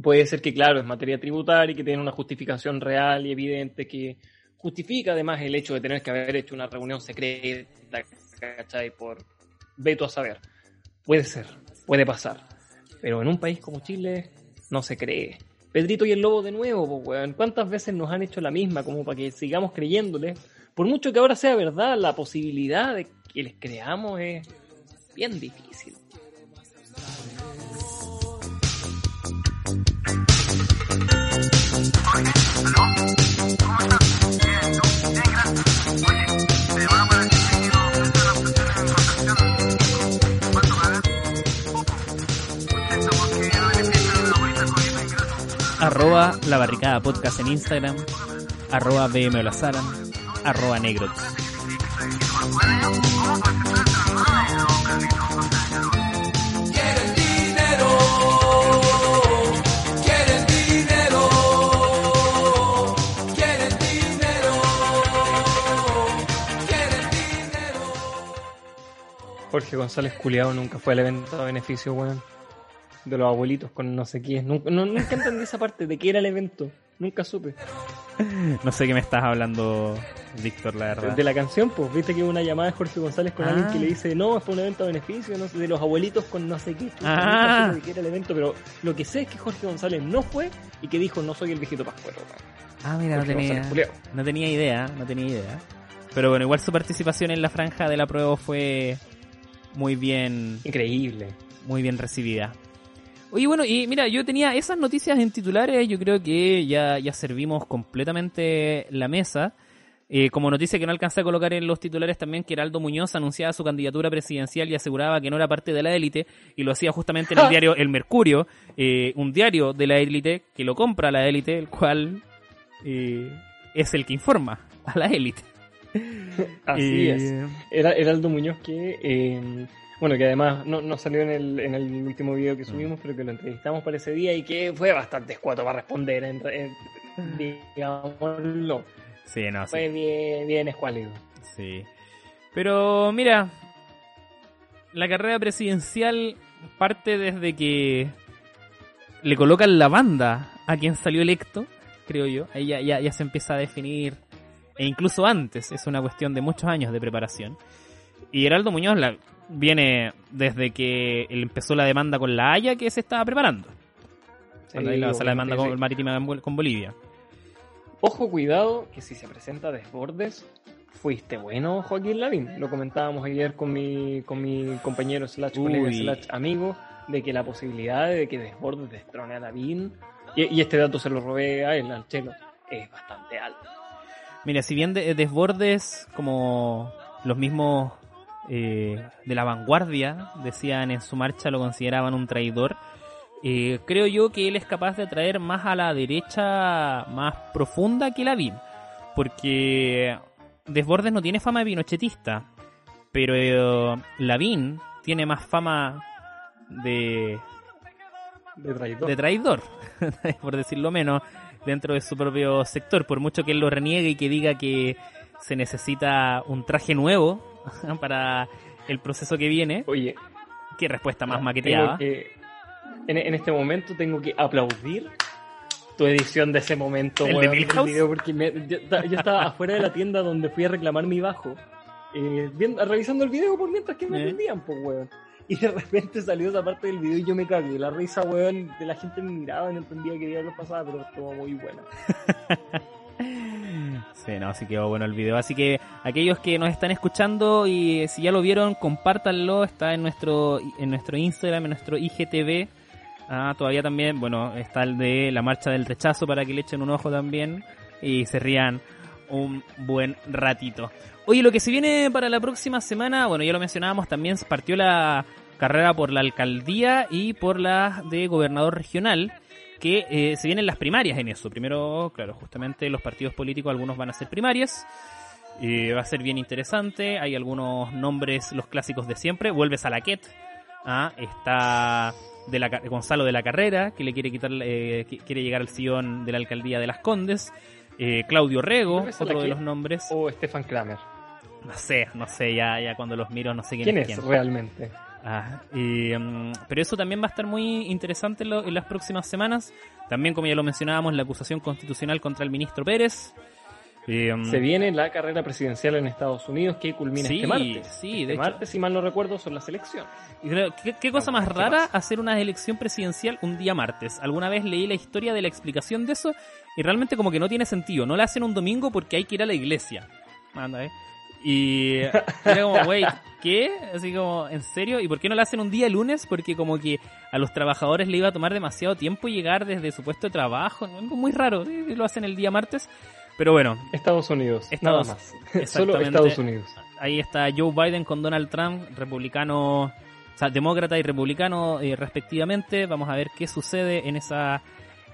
puede ser que, claro, es materia tributaria y que tiene una justificación real y evidente que justifica además el hecho de tener que haber hecho una reunión secreta, ¿cachai? Por veto a saber. Puede ser, puede pasar. Pero en un país como Chile no se cree. Pedrito y el lobo de nuevo, weón. ¿Cuántas veces nos han hecho la misma como para que sigamos creyéndole? Por mucho que ahora sea verdad, la posibilidad de que les creamos es bien difícil. Arroba la barricada podcast en Instagram, arroba BM Olazaran, arroba Negrox. Jorge González Culeado nunca fue al evento de beneficio, weón. De los abuelitos con no sé qué. Nunca, no- nunca entendí esa parte de qué era el evento. Nunca supe. No sé qué me estás hablando, Víctor, la verdad. De la canción, pues, viste que hubo una llamada de Jorge González con Ah. alguien que le dice, no, es por un evento de beneficio, no sé, de los abuelitos con no sé qué. Ah. De qué era el evento, pero lo que sé es que Jorge González no fue y que dijo, no soy el viejito pascuero. Ah, mira, no tenía, González no tenía idea, no tenía idea. Pero bueno, igual su participación en la franja de la prueba fue muy bien, Increíble. muy bien recibida. Oye, bueno, y mira, yo tenía esas noticias en titulares, yo creo que ya, ya servimos completamente la mesa. Eh, como noticia que no alcancé a colocar en los titulares también, que Heraldo Muñoz anunciaba su candidatura presidencial y aseguraba que no era parte de la élite, y lo hacía justamente en el diario El Mercurio, eh, un diario de la élite que lo compra la élite, el cual eh, es el que informa a la élite. Así Eh, es. Era Heraldo Muñoz que, eh, bueno, que además no, no salió en el, en el último video que subimos, pero que lo entrevistamos para ese día y que fue bastante escuato para responder, en, en- digámoslo. Sí, no, sí. Fue bien, bien escuálido. Sí. Pero mira, la carrera presidencial parte desde que le colocan la banda a quien salió electo, creo yo. Ahí ya, ya, ya se empieza a definir, e incluso antes, es una cuestión de muchos años de preparación. Y Heraldo Muñoz la, viene desde que empezó la demanda con la Haya que se estaba preparando. Cuando Sí, ahí la, la demanda con, sí. marítima con Bol- con Bolivia. Ojo, cuidado, que si se presenta desbordes, fuiste bueno, Joaquín Lavín. Lo comentábamos ayer con mi, con mi compañero slash colega slash amigo, de que la posibilidad de que Desbordes destrone a Lavín, y, y este dato se lo robé a él, al chelo, es bastante alto. Mira, si bien de- Desbordes, como los mismos eh, de la vanguardia decían en su marcha, lo consideraban un traidor, eh, creo yo que él es capaz de atraer más a la derecha más profunda que Lavín. Porque Desbordes no tiene fama de pinochetista, pero eh, Lavín tiene más fama de De traidor. de traidor, por decirlo menos, dentro de su propio sector. Por mucho que él lo reniegue y que diga que se necesita un traje nuevo para el proceso que viene, Oye, qué respuesta más tengo maqueteada. que- en, en este momento tengo que aplaudir tu edición de ese momento, ¿El de weón, Milhouse? video, porque me- yo, yo estaba afuera de la tienda donde fui a reclamar mi bajo, eh, viendo- revisando el video por mientras que me Eh. atendían, pues, weón. Y de repente salió esa parte del video y yo me cagué. La risa, weón, de la gente me miraba y no entendía qué diablos pasaba, pero estuvo muy buena. Sí, no, así quedó bueno el video. Así que aquellos que nos están escuchando y si ya lo vieron, compártanlo. Está en nuestro, en nuestro Instagram, en nuestro IGTV. Ah, todavía también, bueno, está el de la marcha del rechazo para que le echen un ojo también y se rían un buen ratito. Oye, lo que se viene para la próxima semana, bueno, ya lo mencionábamos, también partió la carrera por la alcaldía y por la de gobernador regional, que eh, se vienen las primarias en eso. Primero, claro, justamente los partidos políticos, algunos van a ser primarias. Eh, va a ser bien interesante. Hay algunos nombres, los clásicos de siempre. Vuelve Salaquet. Ah, está de la, Gonzalo de la Carrera, que le quiere quitar, eh, qui- quiere llegar al sillón de la alcaldía de Las Condes. Eh, Claudio Rego, otro de los nombres. O Stefan Kramer. No sé, no sé, ya, ya cuando los miro no sé quién, ¿Quién es es quién. realmente? Ah, mm, pero eso también va a estar muy interesante en, lo- en las próximas semanas. También, como ya lo mencionábamos, la acusación constitucional contra el ministro Pérez. Mm, Se viene la carrera presidencial en Estados Unidos que culmina Sí, este martes. sí, este de hecho. martes, si mal no recuerdo, son las elecciones. ¿Qué, qué cosa más ¿Qué rara hacer una elección presidencial un día martes? Alguna vez leí la historia de la explicación de eso y realmente como que no tiene sentido. No la hacen un domingo porque hay que ir a la iglesia. Anda, ¿eh? Y era como, wait, ¿qué? Así como, ¿en serio? ¿Y por qué no la hacen un día lunes? Porque como que a los trabajadores le iba a tomar demasiado tiempo llegar desde su puesto de trabajo. Algo muy raro. ¿sí? Lo hacen el día martes. Pero bueno, Estados Unidos, Estados- nada más. Solo. Estados Unidos. ahí está Joe Biden con Donald Trump, republicano, o sea, demócrata y republicano eh, respectivamente. Vamos a ver qué sucede en esa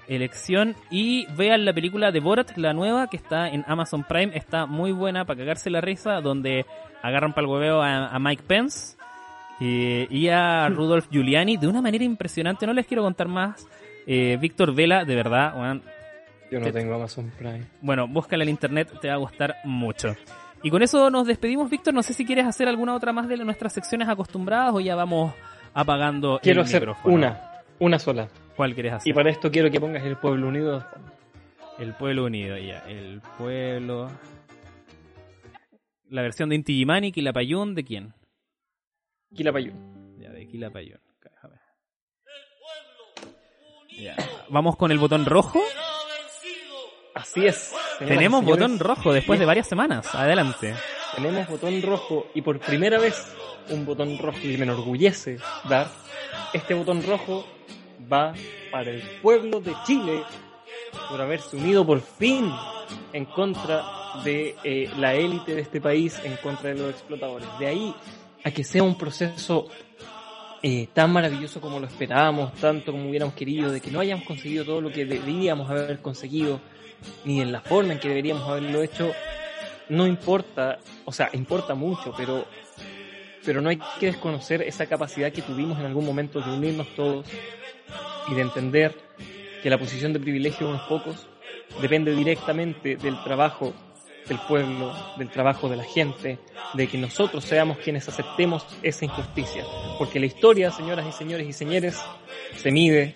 elección. Y vean la película de Borat, la nueva, que está en Amazon Prime. Está muy buena para cagarse la risa, donde agarran para el hueveo a, a Mike Pence eh, y a Rudolph Giuliani de una manera impresionante. No les quiero contar más. Eh, Víctor Vela, de verdad, weón, Yo no ¿Qué- tengo Amazon Prime. bueno, búscala en internet, te va a gustar mucho. Y con eso nos despedimos, Víctor. No sé si quieres hacer alguna otra más de nuestras secciones acostumbradas o ya vamos apagando Quiero el hacer micrófono. una, una sola. ¿Cuál quieres hacer? Y para esto quiero que pongas el pueblo unido. El pueblo unido, ya. El pueblo. La versión de Inti Gimani, Quilapayún, ¿de quién? Quilapayún. Ya, de Quilapayún. Ya. Vamos con el botón rojo. Así es. y Tenemos señores. botón rojo después de varias semanas. Adelante. Tenemos botón rojo y por primera vez un botón rojo que me enorgullece dar. Este botón rojo va para el pueblo de Chile por haberse unido por fin en contra de eh, la élite de este país, en contra de los explotadores. De ahí a que sea un proceso eh, tan maravilloso como lo esperábamos, tanto como hubiéramos querido, de que no hayamos conseguido todo lo que debíamos haber conseguido, ni en la forma en que deberíamos haberlo hecho, no importa, o sea, importa mucho, pero, pero no hay que desconocer esa capacidad que tuvimos en algún momento de unirnos todos y de entender que la posición de privilegio de unos pocos depende directamente del trabajo del pueblo, del trabajo de la gente, de que nosotros seamos quienes aceptemos esa injusticia. Porque la historia, señoras y señores y señores, se mide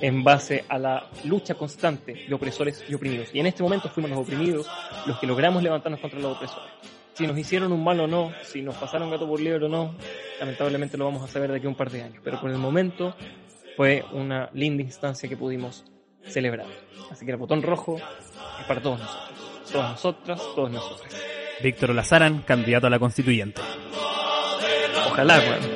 en base a la lucha constante de opresores y oprimidos. Y en este momento fuimos los oprimidos los que logramos levantarnos contra los opresores. Si nos hicieron un mal o no, si nos pasaron gato por liebre o no, lamentablemente lo vamos a saber de aquí a un par de años. Pero por el momento fue una linda instancia que pudimos celebrar. Así que el botón rojo es para todos nosotros. Todas nosotras, todos nosotros. Víctor Olazaran, candidato a la constituyente. Ojalá, weón.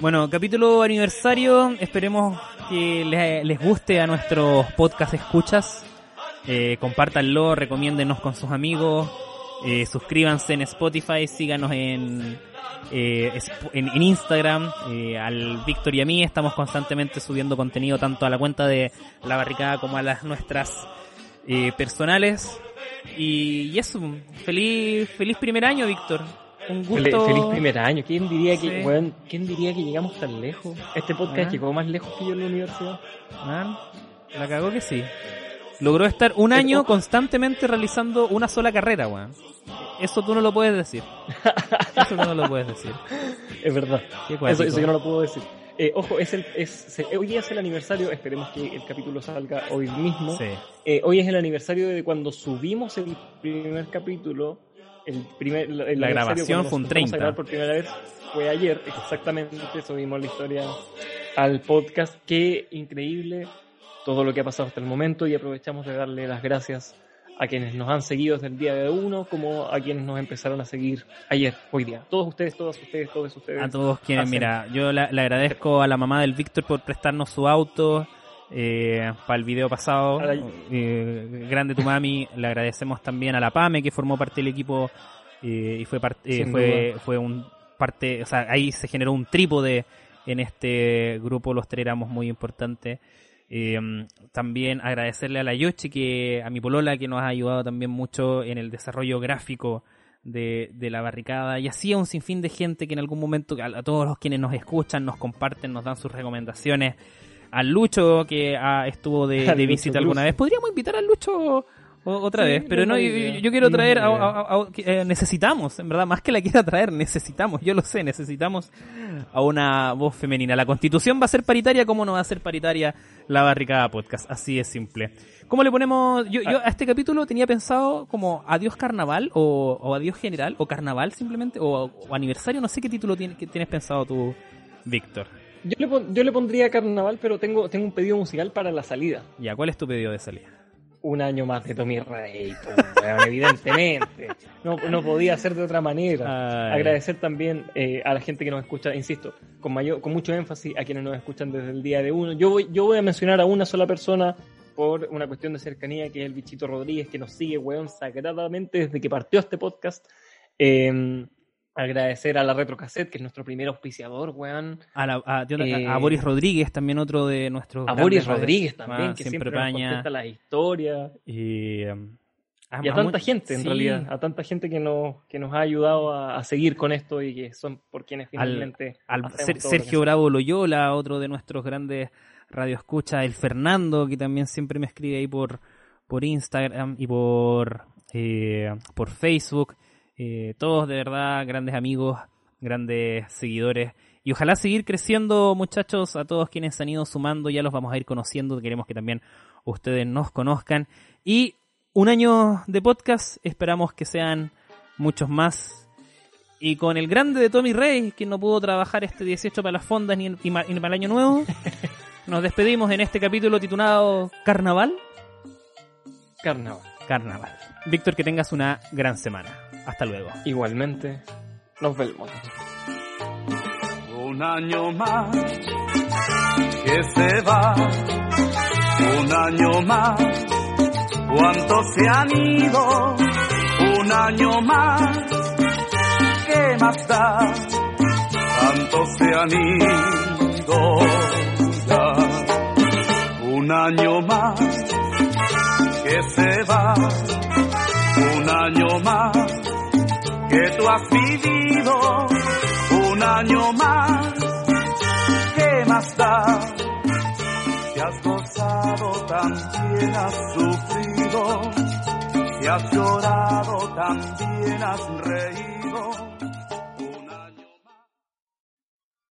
Bueno, capítulo aniversario, esperemos que le- les guste a nuestros podcast escuchas. Eh, compártanlo, recomiéndenos con sus amigos, eh, suscríbanse en Spotify, síganos en, eh, en, en Instagram, eh, al Víctor y a mí estamos constantemente subiendo contenido tanto a la cuenta de La Barricada como a las nuestras eh, personales. Y, y eso, feliz, feliz primer año, Víctor. Un gusto. Feliz primer año. ¿Quién diría que, Sí. weón, ¿quién diría que llegamos tan lejos? Este podcast Ah. llegó más lejos que yo en la universidad. Man, la cagó que sí. Logró estar un Eh, año constantemente realizando una sola carrera, weón. Eso tú no lo puedes decir. Eso tú no lo puedes decir. Es verdad. Eso, eso yo no lo puedo decir. Eh, ojo, es el, es, hoy es el aniversario, esperemos que el capítulo salga hoy mismo. Sí. Eh, hoy es el aniversario de cuando subimos el primer capítulo. El primer, el aniversario grabación fue un nos juntamos 30. a grabar por primera vez fue ayer, exactamente. Subimos la historia al podcast. Qué increíble todo lo que ha pasado hasta el momento y aprovechamos de darle las gracias a quienes nos han seguido desde el día de uno, como a quienes nos empezaron a seguir ayer, hoy día. Todos ustedes, todas ustedes, todos ustedes. A todos quienes, hacen- mira, yo la- le agradezco a la mamá del Víctor por prestarnos su auto eh, para el video pasado. Eh, grande tu mami. Le agradecemos también a la PAME que formó parte del equipo eh, y fue parte, eh, fue, fue un parte, o sea, ahí se generó un trípode en este grupo, los tres éramos muy importantes. Eh, también agradecerle a la Yoshi, que, a mi polola, que nos ha ayudado también mucho en el desarrollo gráfico de, de la barricada. Y así a un sinfín de gente que en algún momento, a, a todos los quienes nos escuchan, nos comparten, nos dan sus recomendaciones. Al Lucho, que ah, estuvo de, visita alguna vez. Podríamos invitar al Lucho o- otra Sí, vez, pero no, yo, yo quiero traer, a, eh, necesitamos, en verdad, más que la quiera traer, necesitamos, yo lo sé, necesitamos a una voz femenina. La constitución va a ser paritaria, ¿cómo no va a ser paritaria la barricada podcast? Así es simple. ¿Cómo le ponemos? Yo, yo a este capítulo tenía pensado como adiós carnaval o, o adiós general o carnaval simplemente o, o aniversario, no sé qué título tiene- que tienes pensado tú, Víctor. Yo le, pon- yo le pondría carnaval, pero tengo, tengo un pedido musical para la salida. Ya, ¿cuál es tu pedido de salida? Un año más de Tommy Rey, evidentemente. No, no podía ser de otra manera. Ay. Agradecer también eh, a la gente que nos escucha, insisto, con mayor, con mucho énfasis a quienes nos escuchan desde el día de uno. Yo voy, yo voy a mencionar a una sola persona por una cuestión de cercanía, que es el bichito Rodríguez, que nos sigue, weón, sagradamente desde que partió este podcast. Eh, agradecer a la Retrocassette, que es nuestro primer auspiciador, weón. A, la- a- Eh, a Boris Rodríguez, también otro de nuestros. A Boris Rodríguez también, Ah, que siempre siempre, nos contesta las historias. Y, um, Y a tanta gente, en sí, realidad, a tanta gente que nos, que nos ha ayudado a, a seguir con esto y que son por quienes finalmente Al Ser- Sergio Bravo Loyola, otro de nuestros grandes radioescuchas, el Fernando, que también siempre me escribe ahí por, por Instagram y por, eh, por Facebook. Eh, todos de verdad grandes amigos, grandes seguidores. Y ojalá seguir creciendo, muchachos, a todos quienes se han ido sumando, ya los vamos a ir conociendo, queremos que también ustedes nos conozcan. Y un año de podcast, esperamos que sean muchos más. Y con el grande de Tommy Rey, que no pudo trabajar este 18 para las fondas ni, ni para el año nuevo, nos despedimos en este capítulo titulado Carnaval. Carnaval. Carnaval. Víctor, que tengas una gran semana. Hasta luego. Igualmente, nos vemos. Un año más que se va, un año más, cuántos se han ido, un año más, ¿qué más da? Tantos se han ido ya, un año más que se va, un año más que tú has vivido un año más. ¿Qué más da? Si has gozado, también has sufrido. Si has llorado, también has reído.